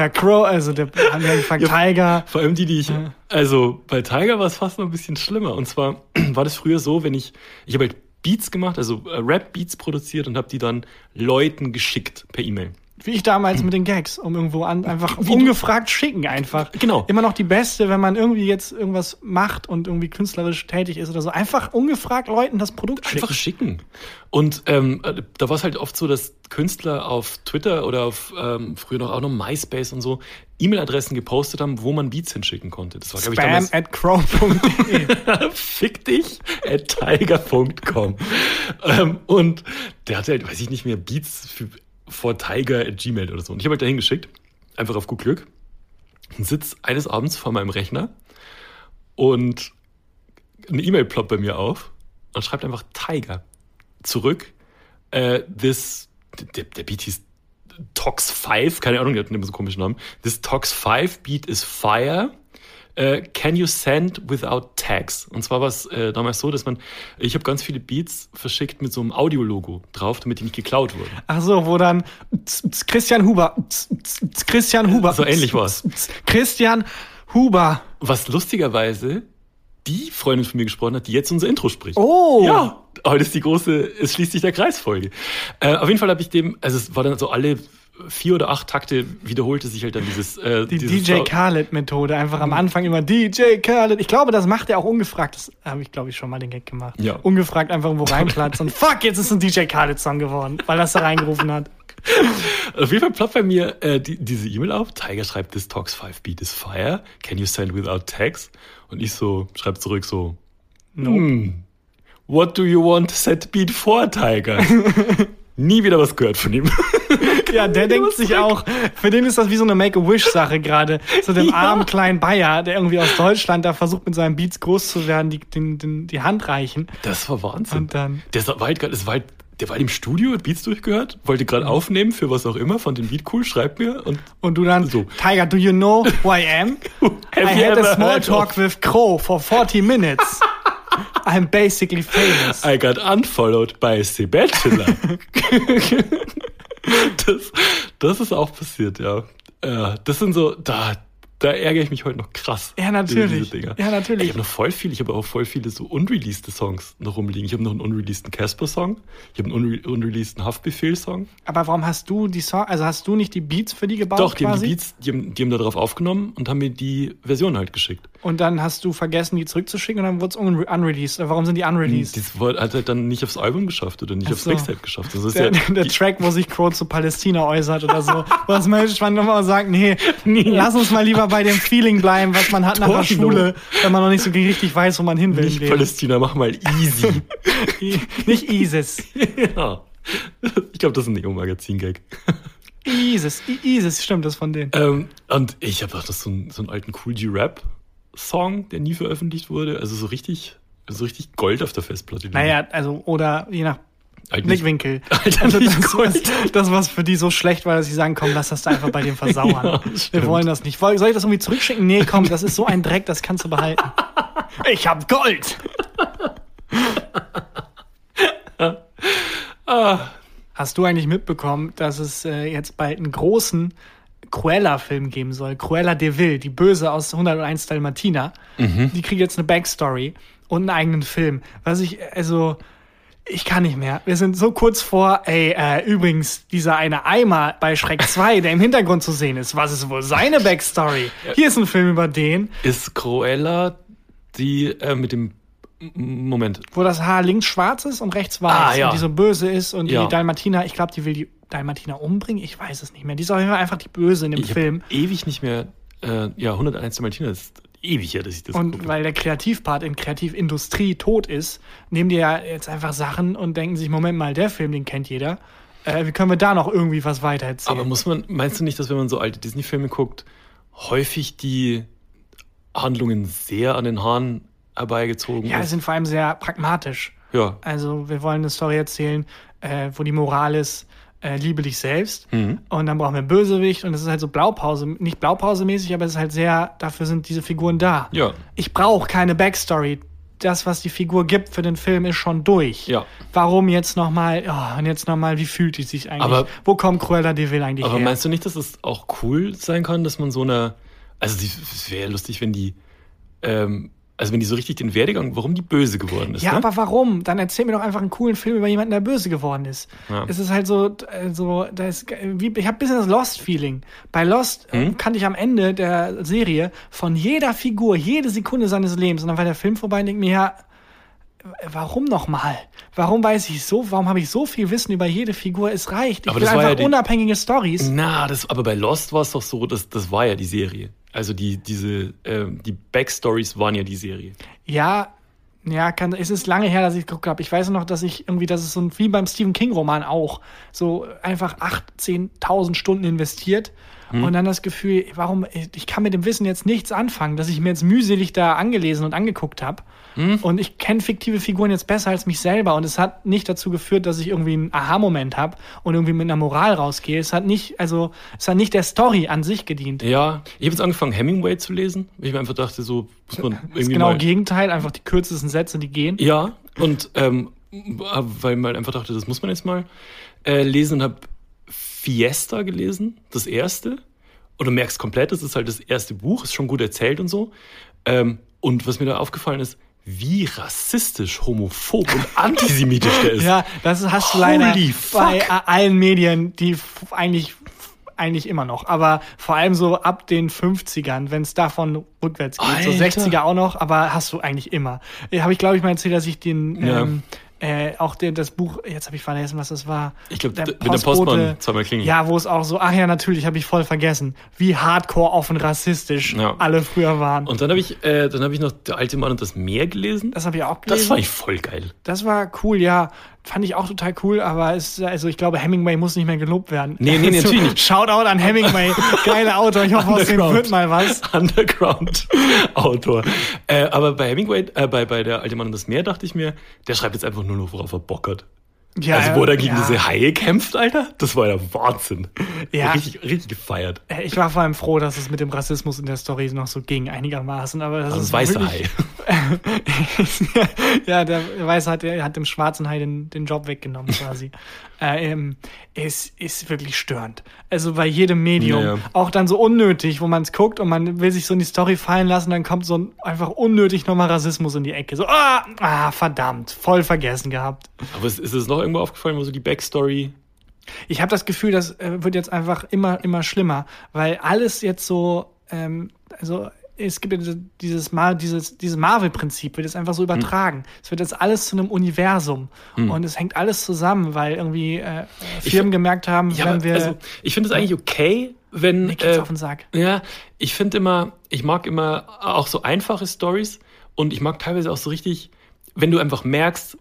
ja, Crow, also der haben wir gefragt, Tiger. Vor allem die, die ich. Also bei Tiger war es fast noch ein bisschen schlimmer. Und zwar [clears throat] war das früher so, wenn ich. Ich habe halt Beats gemacht, also äh, Rap-Beats produziert und habe die dann Leuten geschickt per E-Mail. Wie ich damals mit den Gags, um irgendwo an, einfach ungefragt schicken einfach. Genau. Immer noch die beste, wenn man irgendwie jetzt irgendwas macht und irgendwie künstlerisch tätig ist oder so. Einfach ungefragt Leuten das Produkt schicken. Einfach schicken. Und ähm, äh, da war es halt oft so, dass Künstler auf Twitter oder auf ähm, früher noch auch noch MySpace und so E-Mail-Adressen gepostet haben, wo man Beats hinschicken konnte. Das war, glaube ich, Spam damals at crow.de. [laughs] Fick dich at tiger.com. ähm, und der hatte halt, weiß ich nicht mehr, Beats für, vor tiger at gmail oder so. Und ich habe halt dahin geschickt, einfach auf gut Glück, und sitz eines Abends vor meinem Rechner und eine E-Mail ploppt bei mir auf und schreibt einfach Tiger zurück. Äh, this, der, der Beat hieß Tox 5, keine Ahnung, der hat immer so komischen Namen. This Tox 5 Beat is fire. Äh, can you send without tags? Und zwar war es äh, damals so, dass man, ich habe ganz viele Beats verschickt mit so einem Audiologo drauf, damit die nicht geklaut wurden. Ach so, wo dann Christian Huber, Christian Huber. So ähnlich war's. z- z- Christian Huber. Was lustigerweise die Freundin von mir gesprochen hat, die jetzt unser Intro spricht. Oh. Ja, heute ist die große, es schließt sich der Kreisfolge. Äh, auf jeden Fall habe ich dem, also es war dann so alle vier oder acht Takte wiederholte sich halt dann dieses äh, Die dieses DJ Khaled-Methode. Einfach am Anfang immer DJ Khaled. Ich glaube, das macht er auch ungefragt. Das habe ich, glaube ich, schon mal den Gag gemacht. Ja. Ungefragt einfach irgendwo reinplatzen. Und [laughs] fuck, jetzt ist ein DJ Khaled-Song geworden, weil das da reingerufen hat. Auf jeden Fall ploppt bei mir äh, die, diese E-Mail auf. Tiger schreibt, this talks 5 beat is fire. Can you send without tags? Und ich so, schreib zurück so, No. hm, what do you want set beat for, Tiger? [laughs] Nie wieder was gehört von ihm. [laughs] Ja, der [laughs] denkt sich auch, für den ist das wie so eine Make-A-Wish-Sache gerade. So dem [laughs] Ja. armen kleinen Bayer, der irgendwie aus Deutschland da versucht, mit seinen Beats groß zu werden, die, den, den, die Hand reichen. Das war Wahnsinn. Und dann- Der war gerade, das war halt, der war im Studio, hat Beats durchgehört, wollte gerade aufnehmen für was auch immer, fand den Beat cool, schreibt mir und Und du dann, So. Tiger, do you know who I am? I had a small talk with Crow for 40 minutes. I'm basically famous. I got unfollowed by Sebetula. [laughs] das, das ist auch passiert, ja. Ja, Das sind so, da, da ärgere ich mich heute noch krass. Ja, natürlich. Ja, natürlich. Ich habe noch voll viel, ich habe auch voll viele so unreleased Songs noch rumliegen. Ich habe noch einen unreleaseden Casper-Song, ich habe einen unre unreleaseden Haftbefehl-Song. Aber warum hast du die Song, also hast du nicht die Beats für die gebaut Doch, die haben quasi? die Beats, die haben, die haben da drauf aufgenommen und haben mir die Version halt geschickt. Und dann hast du vergessen, die zurückzuschicken und dann wurde es unre unreleased. Warum sind die unreleased? Das wurde- hat halt dann nicht aufs Album geschafft oder nicht Ach aufs so. Mixtape geschafft. Das ist der, ja, [laughs] der Track, wo sich Crow zu Palästina äußert oder so. [laughs] Was Menschmann nochmal sagt, nee, lass uns mal lieber bei dem Feeling bleiben, was man hat nach der Torno. Schule, wenn man noch nicht so richtig weiß, wo man hin will. nicht. Palästina, mach mal easy. [laughs] nicht ISIS. ja. Ich glaube, das ist ein Neo-Magazin-Gag. ISIS. ISIS, stimmt, das von denen. Ähm, und ich habe auch das so, einen- so einen alten Cool G-Rap-Song, der nie veröffentlicht wurde. Also so richtig, so richtig Gold auf der Festplatte. Naja, also, oder je nach Halt nicht- Blickwinkel. [laughs] Alter, Also das, was, das, was für die so schlecht war, dass sie sagen, komm, lass das da einfach bei dem versauern. [laughs] Ja, Wir wollen das nicht. Soll ich das irgendwie zurückschicken? Nee, komm, das ist so ein Dreck, das kannst du behalten. [laughs] Ich hab Gold! Hast du eigentlich mitbekommen, dass es äh, jetzt bald einen großen Cruella-Film geben soll? Cruella de Vil, die Böse aus 101 Dalmatina. Die kriegt jetzt eine Backstory und einen eigenen Film. Was ich, also, ich kann nicht mehr. Wir sind so kurz vor, ey, äh, übrigens, dieser eine Eimer bei Schreck 2, [laughs] der im Hintergrund zu sehen ist. Was ist wohl seine Backstory? Hier ist ein Film über den, Ist Cruella die äh, mit dem Moment. wo das Haar links schwarz ist und rechts weiß Ah, ja. und die so böse ist und Ja. die Dalmatina, ich glaube, die will die Dalmatina umbringen. Ich weiß es nicht mehr. Die ist auf jeden Fall einfach die Böse in dem Ich Film. ewig nicht mehr. Äh, ja, 101 Dalmatiner ist ewig her, dass ich das Und gucke. weil der Kreativpart in Kreativindustrie tot ist, nehmen die ja jetzt einfach Sachen und denken sich, Moment mal, der Film, den kennt jeder. Äh, wie können wir da noch irgendwie was weiter erzählen? Aber muss man, meinst du nicht, dass wenn man so alte Disney-Filme guckt, häufig die Handlungen sehr an den Haaren herbeigezogen ja, sind vor allem sehr pragmatisch. Ja. Also wir wollen eine Story erzählen, äh, wo die Moral ist, äh, liebe dich selbst. Und dann brauchen wir Bösewicht und es ist halt so Blaupause, nicht Blaupause-mäßig, aber es ist halt sehr, dafür sind diese Figuren da. Ja. Ich brauche keine Backstory. Das, was die Figur gibt für den Film, ist schon durch. Ja. Warum jetzt nochmal, oh, und jetzt nochmal, wie fühlt die sich eigentlich? Aber- Wo kommt Cruella de Vil eigentlich Aber her? meinst du nicht, dass es auch cool sein kann, dass man so eine, also es wäre ja lustig, wenn die, ähm, also wenn die so richtig den Werdegang, warum die böse geworden ist. Ja, ne? aber warum? Dann erzähl mir doch einfach einen coolen Film über jemanden, der böse geworden ist. Ja. Es ist halt so, so da ist, wie, ich habe ein bisschen das Lost-Feeling. Bei Lost äh, Hm? kannte ich am Ende der Serie von jeder Figur, jede Sekunde seines Lebens. Und dann war der Film vorbei und denk mir, ja, warum nochmal? Warum weiß ich so, warum habe ich so viel Wissen über jede Figur? Es reicht. Ich Aber will das einfach ja die- unabhängige Stories. Na, das, aber bei Lost war es doch so, dass das war ja die Serie. Also die, diese, ähm, die Backstories waren ja die Serie. Ja, ja, kann, es ist lange her, dass ich geguckt habe. Ich weiß noch, dass ich irgendwie, das ist so ein, wie beim Stephen King-Roman auch, so einfach 18.000 Stunden investiert und dann das Gefühl, warum, ich kann mit dem Wissen jetzt nichts anfangen, dass ich mir jetzt mühselig da angelesen und angeguckt habe. Und ich kenne fiktive Figuren jetzt besser als mich selber und es hat nicht dazu geführt, dass ich irgendwie einen Aha-Moment habe und irgendwie mit einer Moral rausgehe. Es hat nicht, also, es hat nicht der Story an sich gedient. Ja, ich habe jetzt angefangen, Hemingway zu lesen, weil ich mir einfach dachte, so muss man Das ist irgendwie genau mal, Gegenteil, einfach die kürzesten Sätze, die gehen. Ja, und ähm, weil man einfach dachte, das muss man jetzt mal äh, lesen und habe Fiesta gelesen, das erste. Und du merkst komplett, das ist halt das erste Buch, ist schon gut erzählt und so. Ähm, und was mir da aufgefallen ist, wie rassistisch, homophob und [laughs] antisemitisch der ist. Ja, das hast du Holy leider fuck. bei allen Medien, die eigentlich eigentlich immer noch, aber vor allem so ab den 50ern, wenn es davon rückwärts geht, so Alter. 60er auch noch, aber hast du eigentlich immer. Habe ich glaube ich mal erzählt, dass ich den Ja. ähm, äh, auch den, das Buch, jetzt habe ich vergessen, was das war. Ich glaub, Der d- wenn der Postmann zweimal klingelt. Ja, wo es auch so, ach ja, natürlich, habe ich voll vergessen, wie hardcore offen rassistisch Ja. alle früher waren. Und dann habe ich, äh, dann habe ich noch Der alte Mann und das Meer gelesen. das habe ich auch gelesen. Das fand ich voll geil. Das war cool, ja. Fand ich auch total cool, aber es, also ich glaube, Hemingway muss nicht mehr gelobt werden. Nee, nee, [laughs] Also, natürlich nicht. Shoutout an Hemingway. [laughs] Geiler Autor. Ich hoffe, aus dem wird mal was. Underground-Autor. Äh, aber bei Hemingway, äh, bei, bei der Alte Mann und das Meer, dachte ich mir, der schreibt jetzt einfach nur noch, worauf er Bock hat. Ja, also, wo er gegen ja. diese Haie kämpft, Alter, das war ja Wahnsinn. Ja. Richtig, richtig gefeiert. Äh, Ich war vor allem froh, dass es mit dem Rassismus in der Story noch so ging, einigermaßen. Aber das Also, ist das weiße Hai. [laughs] ja, der Weiße hat, hat dem schwarzen Hai den, den Job weggenommen quasi. [laughs] äh, ähm, es ist wirklich störend. Also bei jedem Medium. Ja, ja. Auch dann so unnötig, wo man es guckt und man will sich so in die Story fallen lassen, dann kommt so ein, einfach unnötig nochmal Rassismus in die Ecke. So, ah, ah, verdammt, voll vergessen gehabt. Aber ist, ist es noch irgendwo aufgefallen, wo so die Backstory Ich habe das Gefühl, das äh, wird jetzt einfach immer, immer schlimmer, weil alles jetzt so, ähm, also es gibt ja diese- dieses, Mar dieses, dieses Marvel-Prinzip, wird jetzt einfach so übertragen. Es wird jetzt alles zu einem Universum und es hängt alles zusammen, weil irgendwie äh, Firmen find- gemerkt haben, Ja, wenn wir. also, ich finde es eigentlich okay, wenn. Mir geht's äh, auf den Sack. Ja, ich finde immer, ich mag immer auch so einfache Stories und ich mag teilweise auch so richtig, wenn du einfach merkst,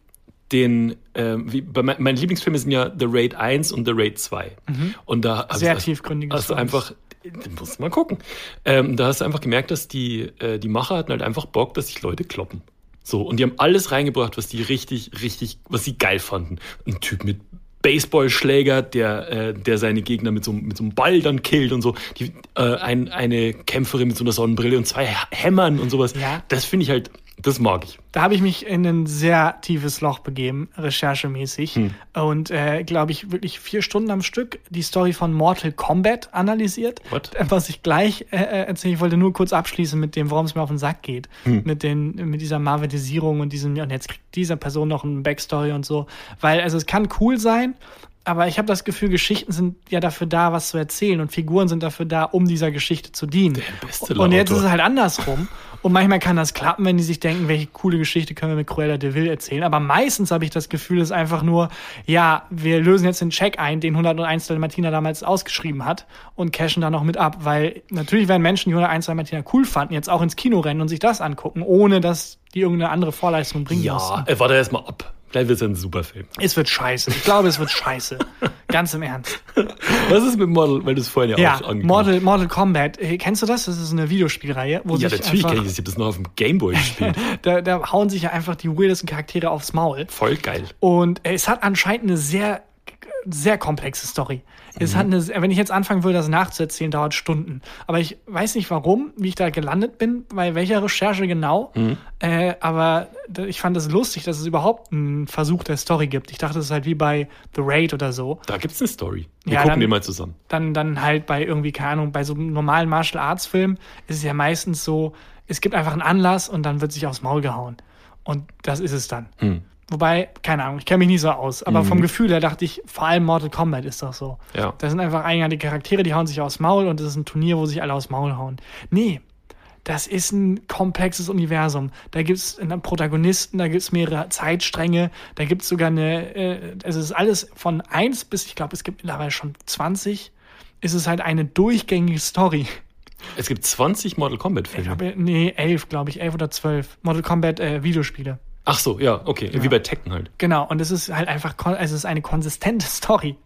den, ähm, wie, bei mein, meine Lieblingsfilme sind ja The Raid 1 und The Raid 2. Und da Mhm. Sehr ich, tiefgründige Hast du Stories. einfach, du musst mal gucken. Ähm, da hast du einfach gemerkt, dass die, äh, die Macher hatten halt einfach Bock, dass sich Leute kloppen. So, und die haben alles reingebracht, was die richtig, richtig, was sie geil fanden. Ein Typ mit Baseballschläger, der, äh, der seine Gegner mit so, mit so einem Ball dann killt und so. Die, äh, ein, eine Kämpferin mit so einer Sonnenbrille und zwei Hämmern und sowas. Ja. Das finde ich halt, das mag ich. Da habe ich mich in ein sehr tiefes Loch begeben, recherchemäßig. Hm. Und, äh, glaube ich, wirklich vier Stunden am Stück die Story von Mortal Kombat analysiert. What? Was ich gleich äh, äh, erzähle, ich wollte nur kurz abschließen mit dem, worum es mir auf den Sack geht. Hm. Mit, den, mit dieser Marvelisierung und diesem, und jetzt kriegt dieser Person noch eine Backstory und so. Weil, also es kann cool sein, aber ich habe das Gefühl, Geschichten sind ja dafür da, was zu erzählen und Figuren sind dafür da, um dieser Geschichte zu dienen. Der beste und jetzt ist es halt andersrum. Und manchmal kann das klappen, wenn die sich denken, welche coole Geschichte können wir mit Cruella de Vil erzählen. Aber meistens habe ich das Gefühl, es ist einfach nur, ja, wir lösen jetzt den Check ein, den 101 Dalmatiner damals ausgeschrieben hat und cashen da noch mit ab. Weil natürlich werden Menschen, die 101 Dalmatiner cool fanden, jetzt auch ins Kino rennen und sich das angucken, ohne dass die irgendeine andere Vorleistung bringen Ja, mussten. äh, warte erst mal ab. Vielleicht wird es ein super Film. Es wird scheiße. Ich glaube, es wird scheiße. [laughs] Ganz im Ernst. Was ist mit Model, weil du es vorhin ja, Ja, auch angekündigt Mortal, Mortal Kombat. Äh, Kennst du das? Das ist eine Videospielreihe, wo Ja, sich natürlich kenne ich das. Ich habe das noch auf dem Gameboy gespielt. [laughs] da, da hauen sich ja einfach die weirdesten Charaktere aufs Maul. Voll geil. Und es hat anscheinend eine sehr, sehr komplexe Story. Es hat eine, wenn ich jetzt anfangen würde, das nachzuerzählen, dauert Stunden. Aber ich weiß nicht warum, wie ich da gelandet bin, bei welcher Recherche genau. Äh, aber ich fand es lustig, dass es überhaupt einen Versuch der Story gibt. Ich dachte, es ist halt wie bei The Raid oder so. Da gibt's eine Story. Wir Ja, gucken dann- den mal zusammen. dann, dann halt bei irgendwie, keine Ahnung, bei so einem normalen Martial Arts Film ist es ja meistens so, es gibt einfach einen Anlass und dann wird sich aufs Maul gehauen. Und das ist es dann. Hm. Wobei, keine Ahnung, ich kenne mich nicht so aus, aber vom Gefühl her dachte ich, vor allem Mortal Kombat ist doch so. Ja. Da sind einfach einige Charaktere, die hauen sich aufs Maul und es ist ein Turnier, wo sich alle aufs Maul hauen. Nee, das ist ein komplexes Universum. Da gibt es einen Protagonisten, da gibt es mehrere Zeitstränge, da gibt es sogar eine, äh, es ist alles von 1 bis, ich glaube, es gibt mittlerweile schon 20, ist es halt eine durchgängige Story. Es gibt 20 Mortal Kombat Ich Filme. glaube, nee, 11, glaube ich, 11 oder 12. Mortal Kombat äh, Videospiele. Ach so, ja, okay. Wie bei Tekken halt. Genau, und es ist halt einfach, also es ist eine konsistente [laughs] Story,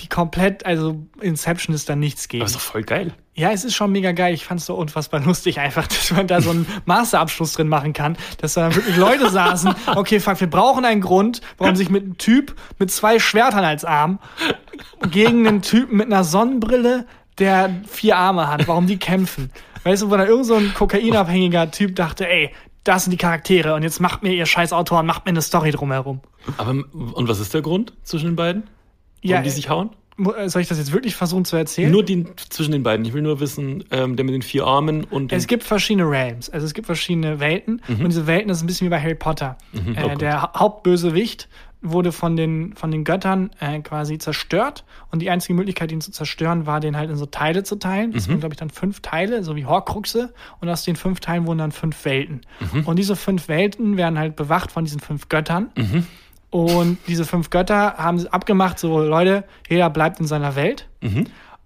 die komplett, also Inception ist da nichts gegen. Aber ist doch voll geil. Ja, es ist schon mega geil. Ich fand es so unfassbar lustig einfach, [laughs] dass man da so einen Masterabschluss drin machen kann, dass da wirklich Leute saßen. [laughs] Okay, fuck, wir brauchen einen Grund, warum sich mit einem Typ mit zwei Schwertern als Arm gegen einen Typen mit einer Sonnenbrille, der vier Arme hat, warum die kämpfen. Weißt du, wo da irgend so ein kokainabhängiger Typ dachte, ey, das sind die Charaktere und jetzt macht mir ihr scheiß Autoren, macht mir eine Story drumherum. Aber, und was ist der Grund zwischen den beiden? Warum Ja, die sich hauen? Mu- äh, Soll ich das jetzt wirklich versuchen zu erzählen? Nur den, zwischen den beiden. Ich will nur wissen, ähm, der mit den vier Armen und Es gibt verschiedene Realms, also es gibt verschiedene Welten und diese Welten das ist ein bisschen wie bei Harry Potter. oh äh, Gott. der Ha- Hauptbösewicht wurde von den, von den Göttern äh, quasi zerstört und die einzige Möglichkeit, ihn zu zerstören, war, den halt in so Teile zu teilen. Das waren, glaube ich, dann fünf Teile, so wie Horcruxe und aus den fünf Teilen wurden dann fünf Welten. Und diese fünf Welten werden halt bewacht von diesen fünf Göttern. Und diese fünf Götter haben abgemacht, so Leute, jeder bleibt in seiner Welt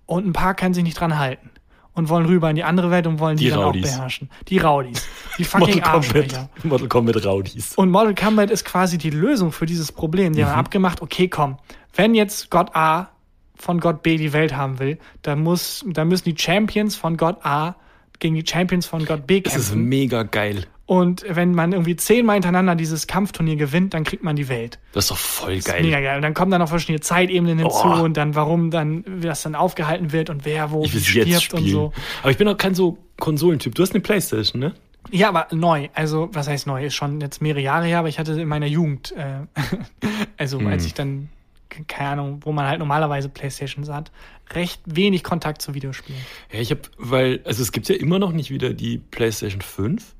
und ein paar können sich nicht dran halten. Und wollen rüber in die andere Welt und wollen die, Die dann Rowdies. auch beherrschen. Die Rowdies. Die [laughs] fucking Arschlöcher. Mortal Kombat Rowdies. Und Mortal Kombat ist quasi die Lösung für dieses Problem. Die haben Mhm. abgemacht, okay, komm, wenn jetzt Gott A von Gott B die Welt haben will, dann, muss, dann müssen die Champions von Gott A gegen die Champions von Gott B Das ist kämpfen. mega geil. Und wenn man irgendwie zehnmal hintereinander dieses Kampfturnier gewinnt, dann kriegt man die Welt. Das ist doch voll Das ist geil. Mega geil. Und dann kommen dann noch verschiedene Zeitebenen hinzu Oh. und dann, warum dann, wie das dann aufgehalten wird und wer wo wie stirbt und so. Aber ich bin auch kein so Konsolentyp. Du hast eine Playstation, ne? Ja, aber neu. Also, was heißt neu? Ist schon jetzt mehrere Jahre her, aber ich hatte in meiner Jugend, äh, [laughs] also Hm. als ich dann, ke- keine Ahnung, wo man halt normalerweise Playstations hat, recht wenig Kontakt zu Videospielen. Ja, ich habe, weil, also es gibt ja immer noch nicht wieder die PlayStation 5.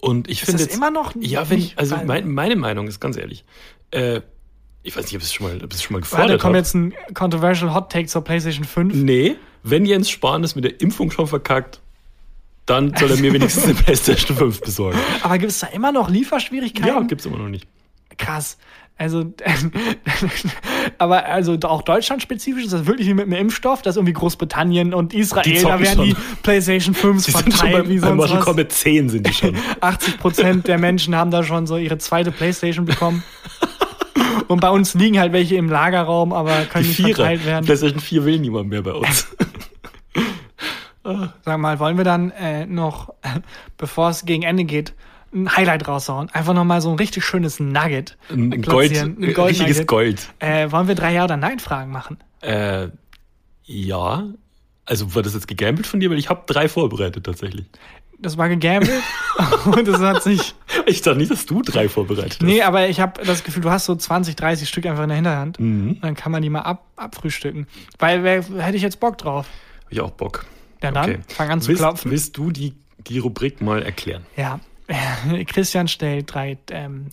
Und ich finde jetzt, immer noch Ja, wenn, nicht? also mein, meine Meinung ist ganz ehrlich, äh, ich weiß nicht, ob ich es schon mal, ob ich es schon mal Warte, gefordert kommt habe. jetzt ein controversial Hot Take zur PlayStation 5. Nee, wenn Jens Spahn es mit der Impfung schon verkackt, dann soll er mir wenigstens eine [laughs] PlayStation 5 besorgen. Aber gibt es da immer noch Lieferschwierigkeiten? Ja, gibt's immer noch nicht. Krass. Also, [laughs] aber also auch deutschlandspezifisch ist das wirklich wie mit einem Impfstoff, dass irgendwie Großbritannien und Israel, Die da werden die schon. PlayStation 5 Die sind schon verteilt bei, wie sonst Mortal was. Kombat 10 sind die schon. [laughs] 80 Prozent der Menschen haben da schon so ihre zweite Playstation bekommen. Und bei uns liegen halt welche im Lagerraum, aber Die können nicht Vierer. verteilt werden. PlayStation 4 will niemand mehr bei uns. [laughs] Sag mal, wollen wir dann äh, noch, bevor es gegen Ende geht, ein Highlight raushauen? Einfach nochmal so ein richtig schönes Nugget. Ein Gold. Ein ein Gold richtiges Nugget. Gold. Äh, wollen wir drei Ja oder Nein-Fragen machen? Äh, ja. Also war das jetzt gegambelt von dir? Weil ich habe drei vorbereitet tatsächlich. Das war gegambelt [laughs] und es hat sich. [laughs] Ich dachte nicht, dass du drei vorbereitet hast. Nee, aber ich habe das Gefühl, du hast so 20, 30 Stück einfach in der Hinterhand. Mhm. Dann kann man die mal ab, abfrühstücken. Weil wer, hätte ich jetzt Bock drauf. Hab ich auch Bock. Ja, dann Okay. fang an zu willst, klopfen. Willst du die, die Rubrik mal erklären? Ja, [laughs] Christian stellt drei ähm,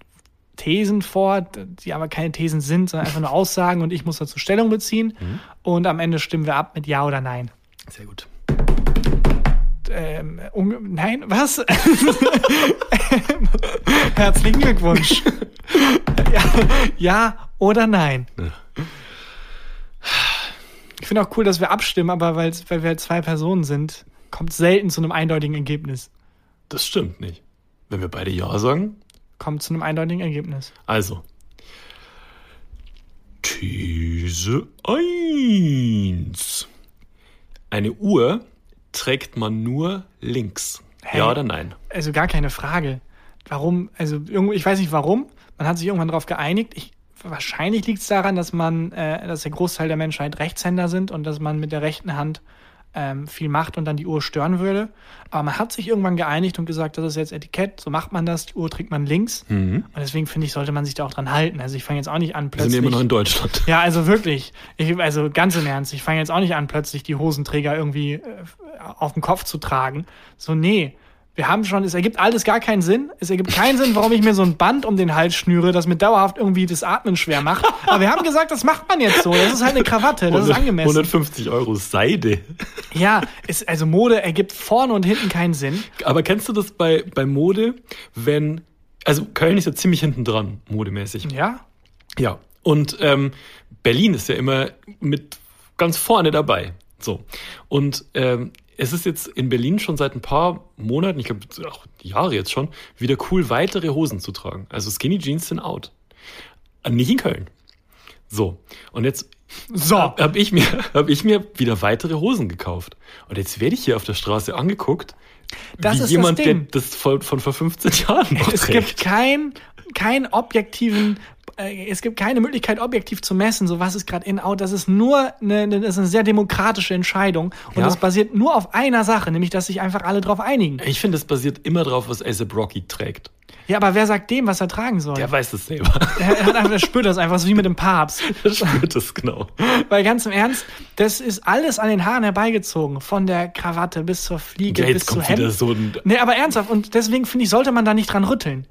Thesen vor, die aber keine Thesen sind, sondern einfach nur Aussagen und ich muss dazu Stellung beziehen. Mhm. Und am Ende stimmen wir ab mit Ja oder Nein. Sehr gut. Ähm, unge- nein, was? [laughs] Herzlichen Glückwunsch. ja, ja oder nein? Ich finde auch cool, dass wir abstimmen, aber weil wir halt zwei Personen sind, kommt selten zu einem eindeutigen Ergebnis. Das stimmt nicht. Wenn wir beide Ja sagen, Kommt zu einem eindeutigen Ergebnis. also. These 1. Eine Uhr trägt man nur links. Hey. Ja oder nein? Also gar keine Frage. Warum, also irgendwo, ich weiß nicht warum, man hat sich irgendwann darauf geeinigt. Ich, wahrscheinlich liegt es daran, dass man, äh, dass der Großteil der Menschheit Rechtshänder sind und dass man mit der rechten Hand ähm, viel macht und dann die Uhr stören würde. Aber man hat sich irgendwann geeinigt und gesagt, das ist jetzt Etikett, so macht man das, die Uhr trägt man links. Und deswegen finde ich, sollte man sich da auch dran halten. Also ich fange jetzt auch nicht an, Wir plötzlich. sind immer noch in Deutschland. Ja, also wirklich. Ich, also ganz im Ernst, ich fange jetzt auch nicht an, plötzlich die Hosenträger irgendwie äh, auf dem Kopf zu tragen. So, nee. Wir haben schon, es ergibt alles gar keinen Sinn. Es ergibt keinen Sinn, warum ich mir so ein Band um den Hals schnüre, das mir dauerhaft irgendwie das Atmen schwer macht. Aber wir haben gesagt, das macht man jetzt so. Das ist halt eine Krawatte, das ist angemessen. 150 Euro Seide. Ja, ist, also Mode ergibt vorne und hinten keinen Sinn. Aber kennst du das bei, bei Mode, wenn. Also Köln ist ja ziemlich hinten dran, modemäßig. Ja, Ja. Und ähm, Berlin ist ja immer mit ganz vorne dabei. So. Und ähm, es ist jetzt in Berlin schon seit ein paar Monaten, ich glaube auch Jahre jetzt schon, wieder cool, weitere Hosen zu tragen. Also Skinny Jeans sind out. Äh, Nicht in Köln. So. Und jetzt so. habe ich, mir, [laughs] hab ich mir wieder weitere Hosen gekauft. Und jetzt werde ich hier auf der Straße angeguckt, Das wie ist das jemand, der das von, von vor 15 Jahren noch Es trägt. gibt kein, kein objektiven, äh, es gibt keine Möglichkeit, objektiv zu messen, so was ist gerade in out. Das ist nur eine, das ist eine sehr demokratische Entscheidung. Und Ja. das basiert nur auf einer Sache, nämlich, dass sich einfach alle drauf einigen. Ich finde, es basiert immer drauf, was ASAP Rocky trägt. Ja, aber wer sagt dem, was er tragen soll? Der weiß es selber. [laughs] er, er spürt das einfach, so wie mit dem Papst. Der [laughs] spürt es genau. Weil ganz im Ernst, das ist alles an den Haaren herbeigezogen. Von der Krawatte bis zur Fliege, Ja, bis jetzt zu kommt wieder Hemd. so ein. Nee, aber ernsthaft. Und deswegen finde ich, sollte man da nicht dran rütteln.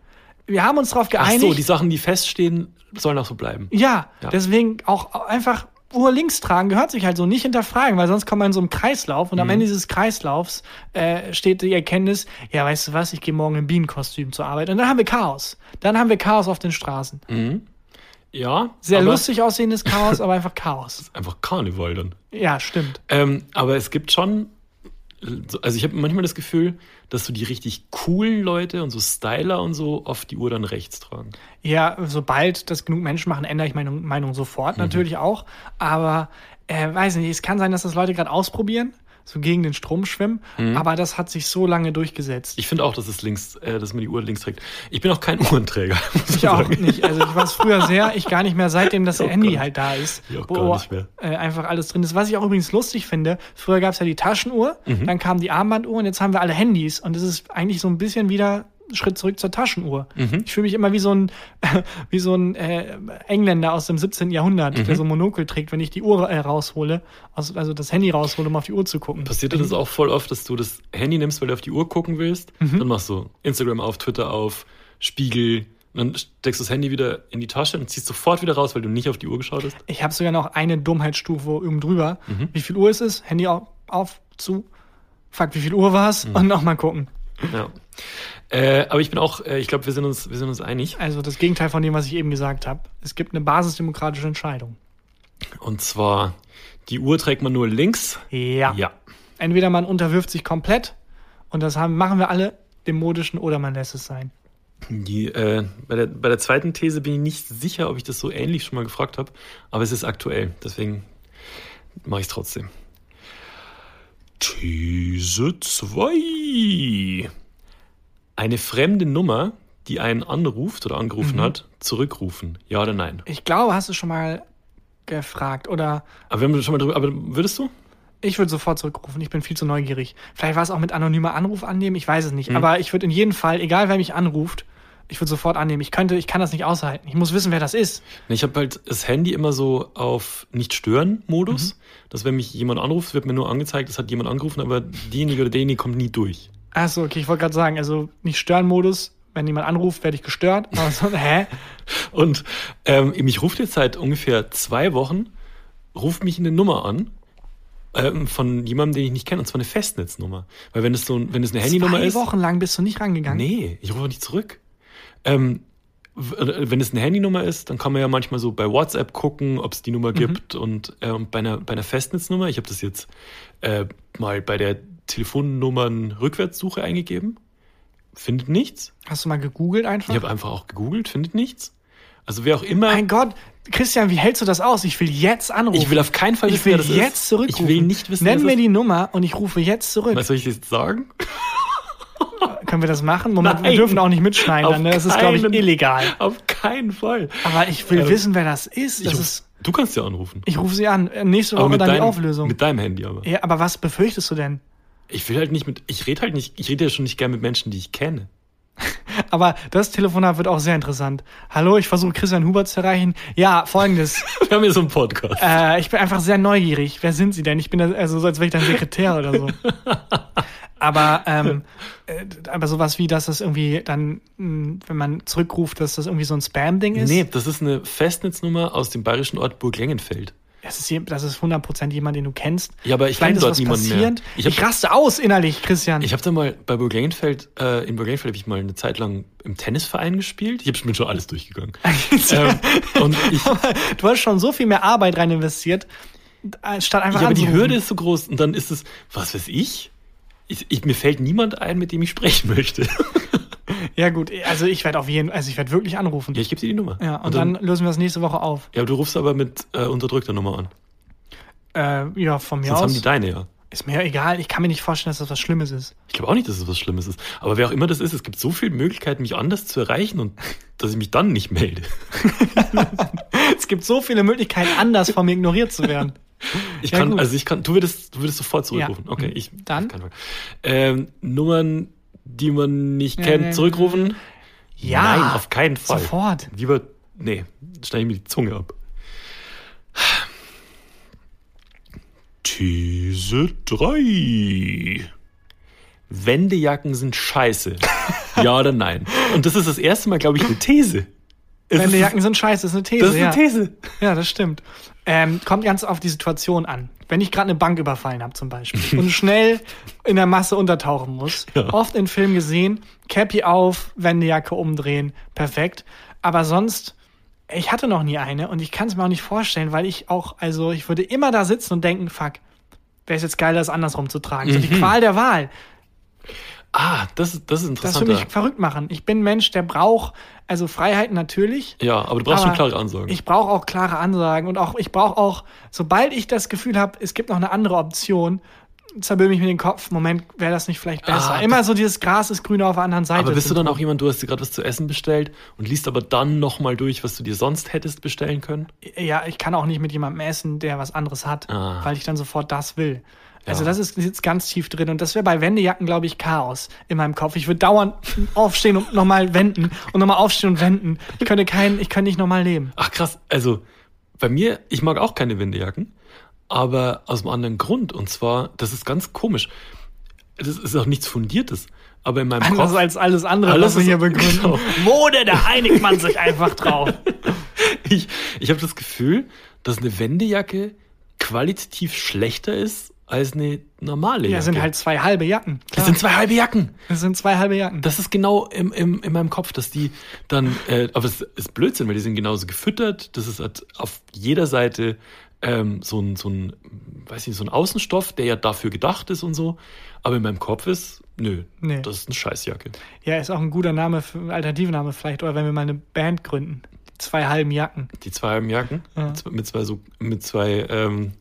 Wir haben uns darauf Ach geeinigt. so, die Sachen, die feststehen, sollen auch so bleiben. Ja, Ja. deswegen auch einfach Uhr links tragen gehört sich halt so nicht hinterfragen, weil sonst kommt man in so einem Kreislauf und am Ende dieses Kreislaufs äh, steht die Erkenntnis, ja, weißt du was, ich gehe morgen im Bienenkostüm zur Arbeit und dann haben wir Chaos. Dann haben wir Chaos auf den Straßen. Ja. Sehr lustig aussehendes Chaos, aber einfach Chaos. [laughs] Einfach Karneval dann. Ja, stimmt. Ähm, aber es gibt schon also ich habe manchmal das Gefühl, dass so die richtig coolen Leute und so Styler und so oft die Uhr dann rechts tragen. Ja, sobald das genug Menschen machen, ändere ich meine Meinung sofort natürlich auch. Aber äh, weiß nicht, es kann sein, dass das Leute gerade ausprobieren, so gegen den Strom schwimmen. Aber das hat sich so lange durchgesetzt. Ich finde auch, dass es links, äh, dass man die Uhr links trägt. Ich bin auch kein [laughs] Uhrenträger. muss Ich man auch sagen. nicht. Also ich war es früher sehr, [laughs] ich gar nicht mehr, seitdem das Oh Handy Gott. halt da ist. Ich auch wo gar nicht mehr. Äh, einfach alles drin ist. Was ich auch übrigens lustig finde, früher gab es ja die Taschenuhr, Mhm. dann kam die Armbanduhr und jetzt haben wir alle Handys. Und es ist eigentlich so ein bisschen wieder Schritt zurück zur Taschenuhr. Mhm. Ich fühle mich immer wie so ein, [laughs] wie so ein äh, Engländer aus dem 17. Jahrhundert, Mhm. der so ein Monokel trägt, wenn ich die Uhr äh, raushole, aus, also das Handy raushole, um auf die Uhr zu gucken. Passiert dir das auch voll oft, dass du das Handy nimmst, weil du auf die Uhr gucken willst? Mhm. Dann machst du Instagram auf, Twitter auf, Spiegel. Dann steckst du das Handy wieder in die Tasche und ziehst sofort wieder raus, weil du nicht auf die Uhr geschaut hast. Ich habe sogar noch eine Dummheitsstufe oben drüber. Mhm. Wie viel Uhr ist es? Handy auf, auf zu. Fuck, wie viel Uhr war es? Mhm. Und nochmal gucken. Ja. Äh, aber ich bin auch, äh, ich glaube, wir sind uns, wir sind uns einig. Also das Gegenteil von dem, was ich eben gesagt habe. Es gibt eine basisdemokratische Entscheidung. Und zwar, die Uhr trägt man nur links. Ja. Ja. Entweder man unterwirft sich komplett und das haben, machen wir alle dem modischen oder man lässt es sein. Die, äh, bei, der, bei der zweiten These bin ich nicht sicher, ob ich das so ähnlich schon mal gefragt habe, aber es ist aktuell, deswegen mache ich es trotzdem. These 2. Eine fremde Nummer, die einen anruft oder angerufen hat, zurückrufen. Ja oder nein? Ich glaube, hast du schon mal gefragt oder Aber wir haben schon mal drüber, aber würdest du? ich würde sofort zurückrufen. Ich bin viel zu neugierig. Vielleicht war es auch mit anonymer Anruf annehmen, ich weiß es nicht. Aber ich würde in jedem Fall, egal wer mich anruft, ich würde sofort annehmen. Ich könnte, ich kann das nicht aushalten. Ich muss wissen, wer das ist. Ich habe halt das Handy immer so auf Nicht-Stören-Modus, dass wenn mich jemand anruft, wird mir nur angezeigt, es hat jemand angerufen, aber diejenige oder derjenige kommt nie durch. Achso, okay, ich wollte gerade sagen, also nicht Stören-Modus. Wenn jemand anruft, werde ich gestört. [laughs] Aber so, hä? Und ähm, mich ruft jetzt seit ungefähr zwei Wochen, ruft mich eine Nummer an ähm, von jemandem, den ich nicht kenne, und zwar eine Festnetznummer. Weil wenn es so, wenn es eine Handynummer Zwei ist, Wochen lang bist du nicht rangegangen. nee, ich rufe nicht zurück. Ähm, äh, wenn es eine Handynummer ist, dann kann man ja manchmal so bei WhatsApp gucken, ob es die Nummer gibt. Und ähm, bei, einer, bei einer Festnetznummer, ich habe das jetzt äh, mal bei der Telefonnummern-Rückwärtssuche eingegeben, findet nichts. Hast du mal gegoogelt einfach? Ich habe einfach auch gegoogelt, findet nichts. Also wer auch immer. mein Gott, Christian, wie hältst du das aus? Ich will jetzt anrufen. Ich will auf keinen Fall ich wissen, will wer das jetzt ist. zurückrufen. Ich will nicht wissen, Nenn mir die Nummer und ich rufe jetzt zurück. Was soll ich jetzt sagen? [laughs] Können wir das machen? Moment, wir Nein. dürfen auch nicht mitschneiden, dann, ne? das ist, glaube ich, illegal. Auf keinen Fall. Aber ich will Ja, wissen, wer das ist. Das ich, ist du kannst ja anrufen. ich rufe sie an. Äh, Nächste Woche dann die deinem, Auflösung. mit deinem Handy aber. ja, aber was befürchtest du denn? Ich will halt nicht mit, ich rede halt nicht, ich rede ja schon nicht gern mit Menschen, die ich kenne. [laughs] Aber das Telefonat wird auch sehr interessant. Hallo, ich versuche Christian Huber zu erreichen. Ja, folgendes. [laughs] Wir haben hier so einen Podcast. äh, ich bin einfach sehr neugierig. Wer sind Sie denn? Ich bin da, also so, als wäre ich dein Sekretär oder so. Aber, ähm, äh, aber sowas wie, dass das irgendwie dann, mh, wenn man zurückruft, dass das irgendwie so ein Spam-Ding ist. Nee, das ist eine Festnetznummer aus dem bayerischen Ort Burg-Lengenfeld. Das ist, das ist 100% jemand, den du kennst. Ja, aber ich kenne dort niemanden mehr. passierend. Ich Ich, hab- raste aus innerlich, Christian. Ich habe da mal bei Burg-Lengenfeld, äh, in Burg-Lengenfeld habe ich mal eine Zeit lang im Tennisverein gespielt. Ich habe schon alles durchgegangen. [laughs] ähm, und ich, [laughs] du hast schon so viel mehr Arbeit rein investiert, äh, statt einfach ja, aber die. Hürde ist so groß und dann ist es, was weiß ich? Ich, ich, mir fällt niemand ein, mit dem ich sprechen möchte. [laughs] Ja gut, also ich werde auf jeden also ich werde wirklich anrufen. ja, ich gebe dir die Nummer. Ja, und, dann, lösen wir das nächste Woche auf. Ja, aber du rufst aber mit äh, unterdrückter Nummer an. Äh, ja, von mir Sonst haben aus. die deine ja. Ist mir egal, ich kann mir nicht vorstellen, dass das was Schlimmes ist. Ich glaube auch nicht, dass es was Schlimmes ist. Aber wer auch immer das ist, es gibt so viele Möglichkeiten, mich anders zu erreichen und [laughs] dass ich mich dann nicht melde. [laughs] Es gibt so viele Möglichkeiten, anders von mir ignoriert zu werden. Ich Ja, kann, gut. also ich kann, du würdest, du würdest sofort zurückrufen. Ja. Okay, ich. Dann? auf keinen Fall. Ähm, Nummern, die man nicht kennt, ja, zurückrufen? Ja, Nein, auf keinen Fall. Sofort. Lieber, nee, schneide ich mir die Zunge ab. These 3. Wendejacken sind scheiße. [laughs] ja oder nein? Und das ist das erste Mal, glaube ich, eine These. Es Wenn die ist- Jacken sind scheiße, das ist eine These. Das ist ja. eine These. Ja, das stimmt. Ähm, kommt ganz auf die Situation an. Wenn ich gerade eine Bank überfallen habe zum Beispiel und [laughs] schnell in der Masse untertauchen muss, Ja. oft in Filmen gesehen, Cappy auf, Wendejacke umdrehen, perfekt. Aber sonst, ich hatte noch nie eine und ich kann es mir auch nicht vorstellen, weil ich auch, also ich würde immer da sitzen und denken, fuck, wäre es jetzt geil, das andersrum zu tragen. So die Qual der Wahl. Ah, das, ist- das ist Das interessant. würde mich verrückt machen. Ich bin ein Mensch, der braucht, also Freiheit natürlich. Ja, aber du brauchst aber schon klare Ansagen. Ich brauche auch klare Ansagen und auch, ich brauche auch, sobald ich das Gefühl habe, es gibt noch eine andere Option, zerböhme ich mir den Kopf, Moment, wäre das nicht vielleicht besser? Ah, Immer so dieses Gras ist grüner auf der anderen Seite. aber bist du dann auch jemand, du hast dir gerade was zu essen bestellt und liest aber dann nochmal durch, was du dir sonst hättest bestellen können? Ja, ich kann auch nicht mit jemandem essen, der was anderes hat, Ah. weil ich dann sofort das will. Also das ist jetzt ganz tief drin und das wäre bei Wendejacken, glaube ich, Chaos in meinem Kopf. Ich würde dauernd [laughs] aufstehen und nochmal wenden und nochmal aufstehen und wenden. Ich könnte kein, ich könnte nicht normal leben. Ach krass, also bei mir, ich mag auch keine Windejacken, aber aus einem anderen Grund. Und zwar, das ist ganz komisch. Das ist auch nichts Fundiertes. Aber in meinem Anders Kopf. als alles andere, Alles was wir hier begründen. [laughs] genau. Mode, da einigt man sich einfach drauf. [laughs] Ich, ich habe das Gefühl, dass eine Wendejacke qualitativ schlechter ist als eine normale Jacke. Ja, sind halt zwei halbe Jacken. das Klar. sind zwei halbe Jacken. Das sind zwei halbe Jacken. Das ist genau im, im, in meinem Kopf, dass die dann, äh, aber es ist Blödsinn, weil die sind genauso gefüttert. Das ist halt auf jeder Seite ähm, so ein, so ein, weiß nicht, so ein Außenstoff, der ja dafür gedacht ist und so. Aber in meinem Kopf ist, nö, Nee. das ist eine Scheißjacke. Ja, ist auch ein guter Name, ein Alternativname vielleicht, oder wenn wir mal eine Band gründen. Die zwei halben Jacken. Die zwei halben Jacken Ja. mit, zwei- mit zwei so, mit zwei ähm,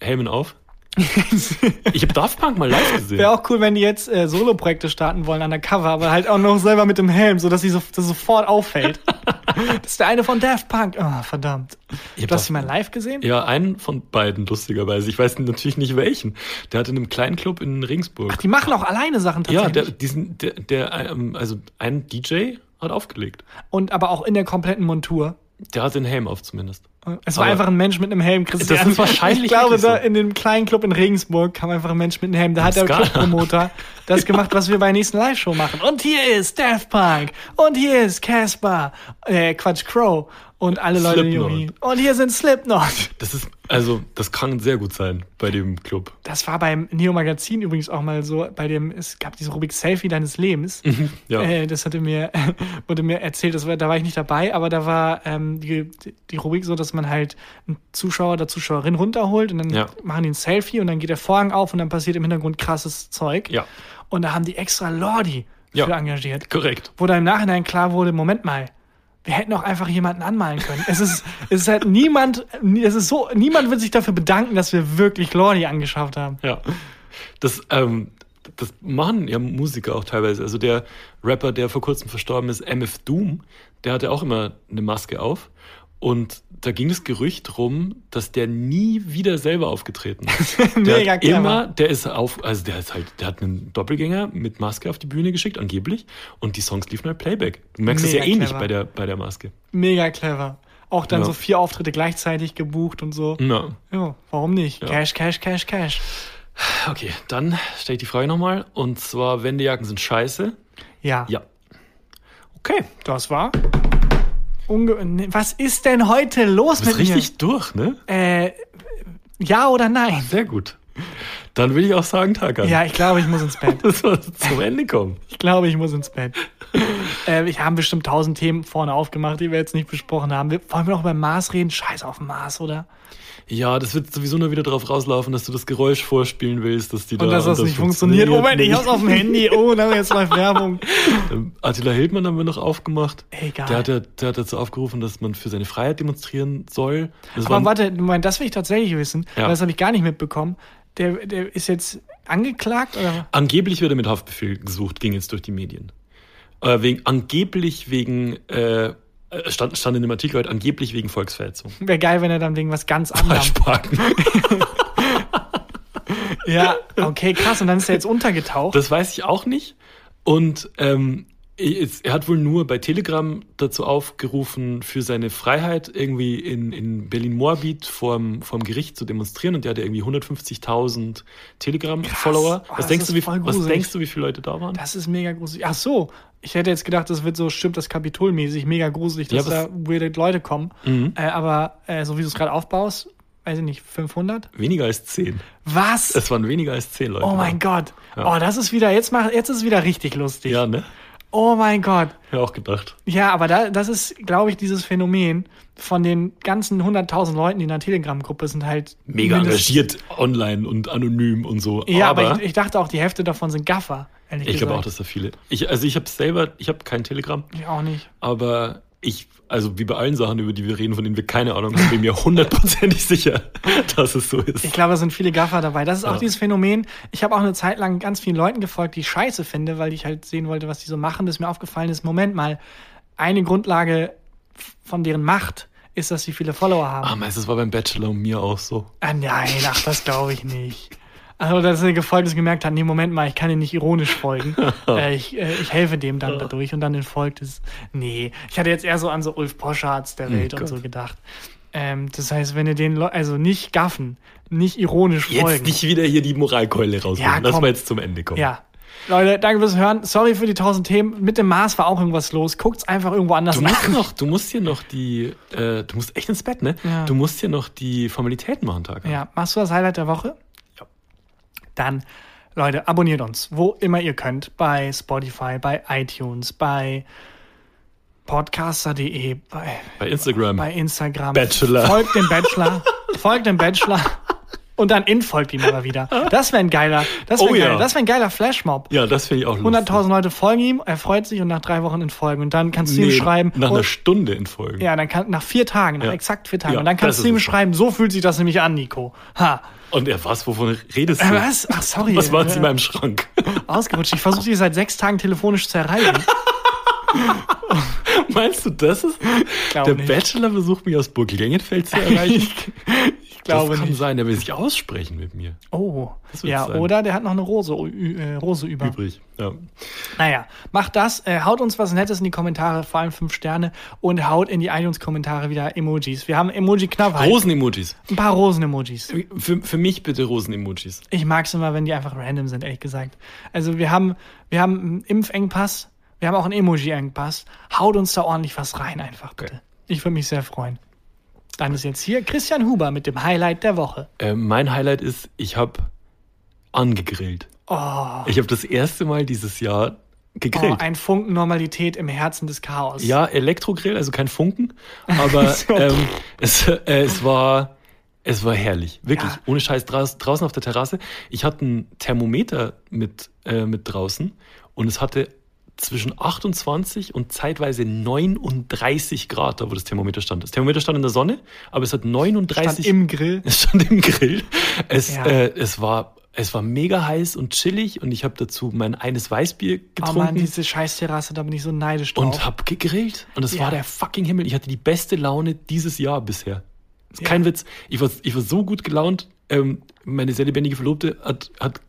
Helmen auf. Ich habe Daft Punk mal live gesehen. Wäre auch cool, wenn die jetzt äh, Solo-Projekte starten wollen an der Cover, aber halt auch noch selber mit dem Helm, sodass sie so, das sofort auffällt. [laughs] das ist der eine von Daft Punk. Oh, verdammt. Ich Du hast sie mal live gesehen? Ja, einen von beiden, lustigerweise. Ich weiß natürlich nicht welchen. Der hatte in einem kleinen Club in Regensburg. Ach, die machen auch alleine Sachen ja, tatsächlich. der, diesen, der, der, ähm, also ein DJ hat aufgelegt. Und aber auch in der kompletten Montur. Der hat den Helm auf zumindest. Es war Aber- einfach ein Mensch mit einem Helm, Christian. Das ist wahrscheinlich Ich glaube, da in dem kleinen Club in Regensburg kam einfach ein Mensch mit einem Helm. Da hat der. Clubpromoter [laughs] das gemacht, was wir bei der nächsten Live-Show machen. Und hier ist Daft Punk. Und hier ist Casper. Äh, Quatsch, Crow. Und alle Leute, Slipknot. irgendwie. Und hier sind Slipknot. Das ist, also, das kann sehr gut sein bei dem Club. Das war beim Neo Magazin übrigens auch mal so, bei dem, es gab diese Rubrik Selfie deines Lebens. Ja. Äh, das hatte mir, [laughs] wurde mir erzählt, das war, da war ich nicht dabei, aber da war ähm, die, die Rubrik so, dass man halt einen Zuschauer oder Zuschauerin runterholt und dann Ja. machen die ein Selfie und dann geht der Vorhang auf und dann passiert im Hintergrund krasses Zeug. Ja. Und da haben die extra Lordi Ja. für engagiert. Korrekt. Wo dann im Nachhinein klar wurde, Moment mal, wir hätten auch einfach jemanden anmalen können. Es ist, es ist halt niemand, es ist so, niemand wird sich dafür bedanken, dass wir wirklich Lordi angeschafft haben. Ja. Das, ähm, das machen ja Musiker auch teilweise. Also der Rapper, der vor kurzem verstorben ist, MF Doom, der hatte auch immer eine Maske auf. Und da ging das Gerücht rum, dass der nie wieder selber aufgetreten ist. [laughs] Der Mega hat clever. immer, der ist auf, also der ist halt, der hat einen Doppelgänger mit Maske auf die Bühne geschickt, angeblich. Und die Songs liefen halt Playback. Du merkst es ja eh nicht bei der, bei der Maske. Mega clever. Auch dann Ja. so vier Auftritte gleichzeitig gebucht und so. Na, Ja, warum nicht? Ja. Cash, Cash, Cash, Cash. okay, dann stelle ich die Frage nochmal. Und zwar, Wendejacken sind scheiße. Ja, Ja. Okay, das war. Unge ne, Was ist denn heute los du bist mit richtig durch, ne? mir? Äh, ja oder nein? Sehr gut. Dann will ich auch sagen, Tagan. Ja, ich glaube, ich muss ins Bett. [laughs] Das soll zum Ende kommen. Ich glaube, ich muss ins Bett. [laughs] äh, wir haben bestimmt tausend Themen vorne aufgemacht, die wir jetzt nicht besprochen haben. Wir, wollen wir noch über Mars reden? Scheiß auf Mars, oder? Ja, das wird sowieso nur wieder darauf rauslaufen, dass du das Geräusch vorspielen willst, dass die Und da. dass das und nicht funktioniert. Oh mein, ich hab's auf dem Handy. [laughs] Oh, wir jetzt mal Werbung. Ähm, Attila Hildmann haben wir noch aufgemacht. Egal. Der hat, ja, der hat dazu aufgerufen, dass man für seine Freiheit demonstrieren soll. Das Aber warte, das will ich tatsächlich wissen, Ja. weil das habe ich gar nicht mitbekommen. Der, der ist jetzt angeklagt oder? Angeblich wird er mit Haftbefehl gesucht, ging jetzt durch die Medien. Äh, wegen, angeblich wegen, äh, äh, stand, stand in dem Artikel heute, angeblich wegen Volksverhetzung. Wäre geil, wenn er dann wegen was ganz. Falschparken. [laughs] Ja, okay, krass. Und dann ist er jetzt untergetaucht. Das weiß ich auch nicht. Und ähm, er hat wohl nur bei Telegram dazu aufgerufen, für seine Freiheit irgendwie in, in Berlin-Moabit vorm, vorm Gericht zu demonstrieren. Und der hatte irgendwie 150.000 Telegram-Follower. Oh, Was, das denkst ist du, wie, was denkst du, wie viele Leute da waren? Das ist mega gruselig. Ach so, ich hätte jetzt gedacht, das wird so, stimmt das Kapitolmäßig, mega gruselig, dass Ja, da weirde Leute kommen. Mhm. Äh, aber äh, so wie du es gerade aufbaust, weiß ich nicht, 500? Weniger als 10. Was? Es waren weniger als 10 Leute. oh mein da. Gott. Ja. Oh, das ist wieder, jetzt, mach, jetzt ist es wieder richtig lustig. Ja, ne? Oh mein Gott. Ja, auch gedacht. Ja, aber da, das ist, glaube ich, dieses Phänomen von den ganzen 100.000 Leuten, die in der Telegram-Gruppe sind, halt Mega engagiert online und anonym und so. Ja, aber, aber ich, ich dachte auch, die Hälfte davon sind Gaffer. Ehrlich ich glaube auch, dass da viele. Ich, also ich habe selber, ich habe kein Telegram, Ich auch nicht. aber ich, also wie bei allen Sachen, über die wir reden, von denen wir keine Ahnung haben, bin mir hundertprozentig [laughs] sicher, dass es so ist. Ich glaube, es sind viele Gaffer dabei. Das ist auch Ja. dieses Phänomen. Ich habe auch eine Zeit lang ganz vielen Leuten gefolgt, die ich scheiße finde, weil ich halt sehen wollte, was die so machen. Das mir aufgefallen ist, Moment mal, eine Grundlage von deren Macht ist, dass sie viele Follower haben. Ah, das war beim Bachelor und mir auch so? Ah, nein, ach, das glaube ich nicht. Also, dass er gefolgt ist gemerkt hat, nee, Moment mal, ich kann dir nicht ironisch folgen. [laughs] äh, ich, äh, ich helfe dem dann dadurch und dann entfolgt es. Nee, ich hatte jetzt eher so an so Ulf Poschards der Welt und Gott. so gedacht. Ähm, das heißt, wenn ihr den Leu also nicht gaffen, nicht ironisch Jetzt folgen. nicht wieder hier die Moralkeule rausholen. Ja, Lass mal jetzt zum Ende kommen. Ja. Leute, danke fürs Hören. Sorry für die tausend Themen. Mit dem Mars war auch irgendwas los. Guckt's einfach irgendwo anders Du nach. noch, du musst hier noch die, äh, du musst echt ins Bett, ne? Ja. Du musst hier noch die Formalitäten machen, Tag. Ja, machst du das Highlight der Woche? Dann, Leute, abonniert uns, wo immer ihr könnt. Bei Spotify, bei iTunes, bei podcaster.de, bei, Bei Instagram. bei Instagram. Bachelor. Folgt dem Bachelor. folgt dem Bachelor. Und dann entfolgt ihm aber wieder. Das wäre ein geiler, das wäre Oh ja. wäre ein geiler Flashmob. ja, das finde ich auch lustig. 100.000 Leute folgen ihm, er freut sich und nach drei Wochen entfolgen. Und dann kannst du ihm Nee, schreiben, Nach oh, einer Stunde in Folgen. ja, dann kann, nach vier Tagen, nach Ja. exakt vier Tagen. Ja, und dann kannst du ihm schreiben, so fühlt sich das nämlich an, Nico. Ha. Und er, was, wovon redest du? Äh, was? Ach, sorry. Was war jetzt Äh, in meinem Schrank? Ausgerutscht. Ich versuche dich seit sechs Tagen telefonisch zu erreichen. [laughs] Meinst du, das ist? glaube Der nicht. Bachelor versucht mich aus Burg Lengenfeld zu erreichen. [laughs] ich glaube das kann nicht. sein, der will sich aussprechen mit mir. Oh, ja, sein. oder der hat noch eine Rose, äh, Rose über. Übrig. Ja. Naja, macht das, äh, haut uns was Nettes in die Kommentare, vor allem fünf Sterne und haut in die iTunes-Kommentare wieder Emojis. Wir haben Emoji-Knappheit. Rosen-Emojis. Ein paar Rosen-Emojis. Für, für mich bitte Rosen-Emojis. Ich mag es immer, wenn die einfach random sind, ehrlich gesagt. Also wir haben, wir haben einen Impfengpass, wir haben auch einen Emoji-Engpass. Haut uns da ordentlich was rein, einfach bitte. Ich würde mich sehr freuen. Dann ist jetzt hier Christian Huber mit dem Highlight der Woche. Äh, mein Highlight ist, ich habe angegrillt. Oh, Ich habe das erste Mal dieses Jahr oh, gegrillt. ein Funken Normalität im Herzen des Chaos. ja, Elektrogrill, also kein Funken, aber [laughs] So. ähm, es, äh, es war es war herrlich, wirklich, Ja. ohne Scheiß draußen auf der Terrasse. Ich hatte ein Thermometer mit äh, mit draußen und es hatte zwischen 28 und zeitweise 39 Grad, da wo das Thermometer stand. Das Thermometer stand in der Sonne, aber es hat 39 Stand im Grill. Es [laughs] stand im Grill. Es, Ja. äh, es war es war mega heiß und chillig und ich habe dazu mein eines Weißbier Oh getrunken. Mann, diese Scheißterrasse, da bin ich so neidisch drauf. Und hab gegrillt. Und es Ja. war der fucking Himmel. Ich hatte die beste Laune dieses Jahr bisher. Ist Ja. kein Witz. Ich war, ich war so gut gelaunt. Ähm, meine sehr lebendige Verlobte hat, hat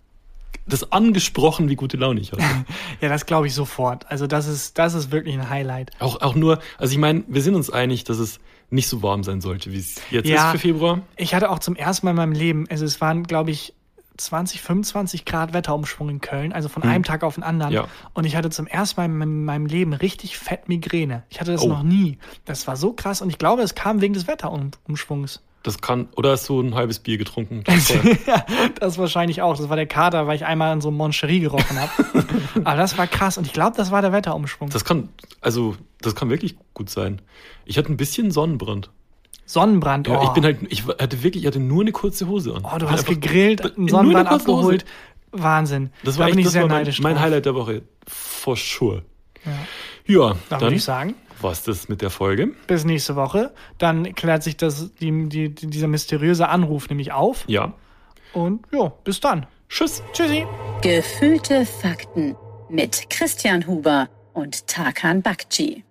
das angesprochen, wie gute Laune ich hatte. [laughs] ja, das glaube ich sofort. Also das ist, das ist wirklich ein Highlight. auch, auch nur, also ich meine, wir sind uns einig, dass es nicht so warm sein sollte, wie es jetzt Ja. ist für Februar. Ich hatte auch zum ersten Mal in meinem Leben, also es waren, glaube ich, 20, 25 Grad Wetterumschwung in Köln, also von einem Tag auf den anderen. Hm. Ja. Und ich hatte zum ersten Mal in meinem- meinem Leben richtig fett Migräne. Ich hatte das Oh. noch nie. Das war so krass und ich glaube, es kam wegen des Wetterumschwungs. Das kann, oder hast du ein halbes Bier getrunken? [laughs] Das ja, das wahrscheinlich auch. Das war der Kater, weil ich einmal in so einem Moncherie gerochen habe. [laughs] Aber das war krass und ich glaube, das war der Wetterumschwung. Das kann, also, das kann wirklich gut sein. Ich hatte ein bisschen Sonnenbrand. Sonnenbrand. Ja, oh. ich bin halt, ich hatte wirklich, ich hatte nur eine kurze Hose an. Oh, du Ich hast bin gegrillt, einen Sonnenbrand eine kurze Hose. abgeholt. Wahnsinn. Das da war bin echt, ich das sehr mein, neidisch mein drauf. Highlight der Woche. For sure. Ja. Ja, Dann dann würde ich sagen, war's das mit der Folge. bis nächste Woche. Dann klärt sich das, die, die, dieser mysteriöse Anruf nämlich auf. Ja. Und ja, bis dann. Tschüss. Tschüssi. Gefühlte Fakten mit Christian Huber und Tarkan Bakci.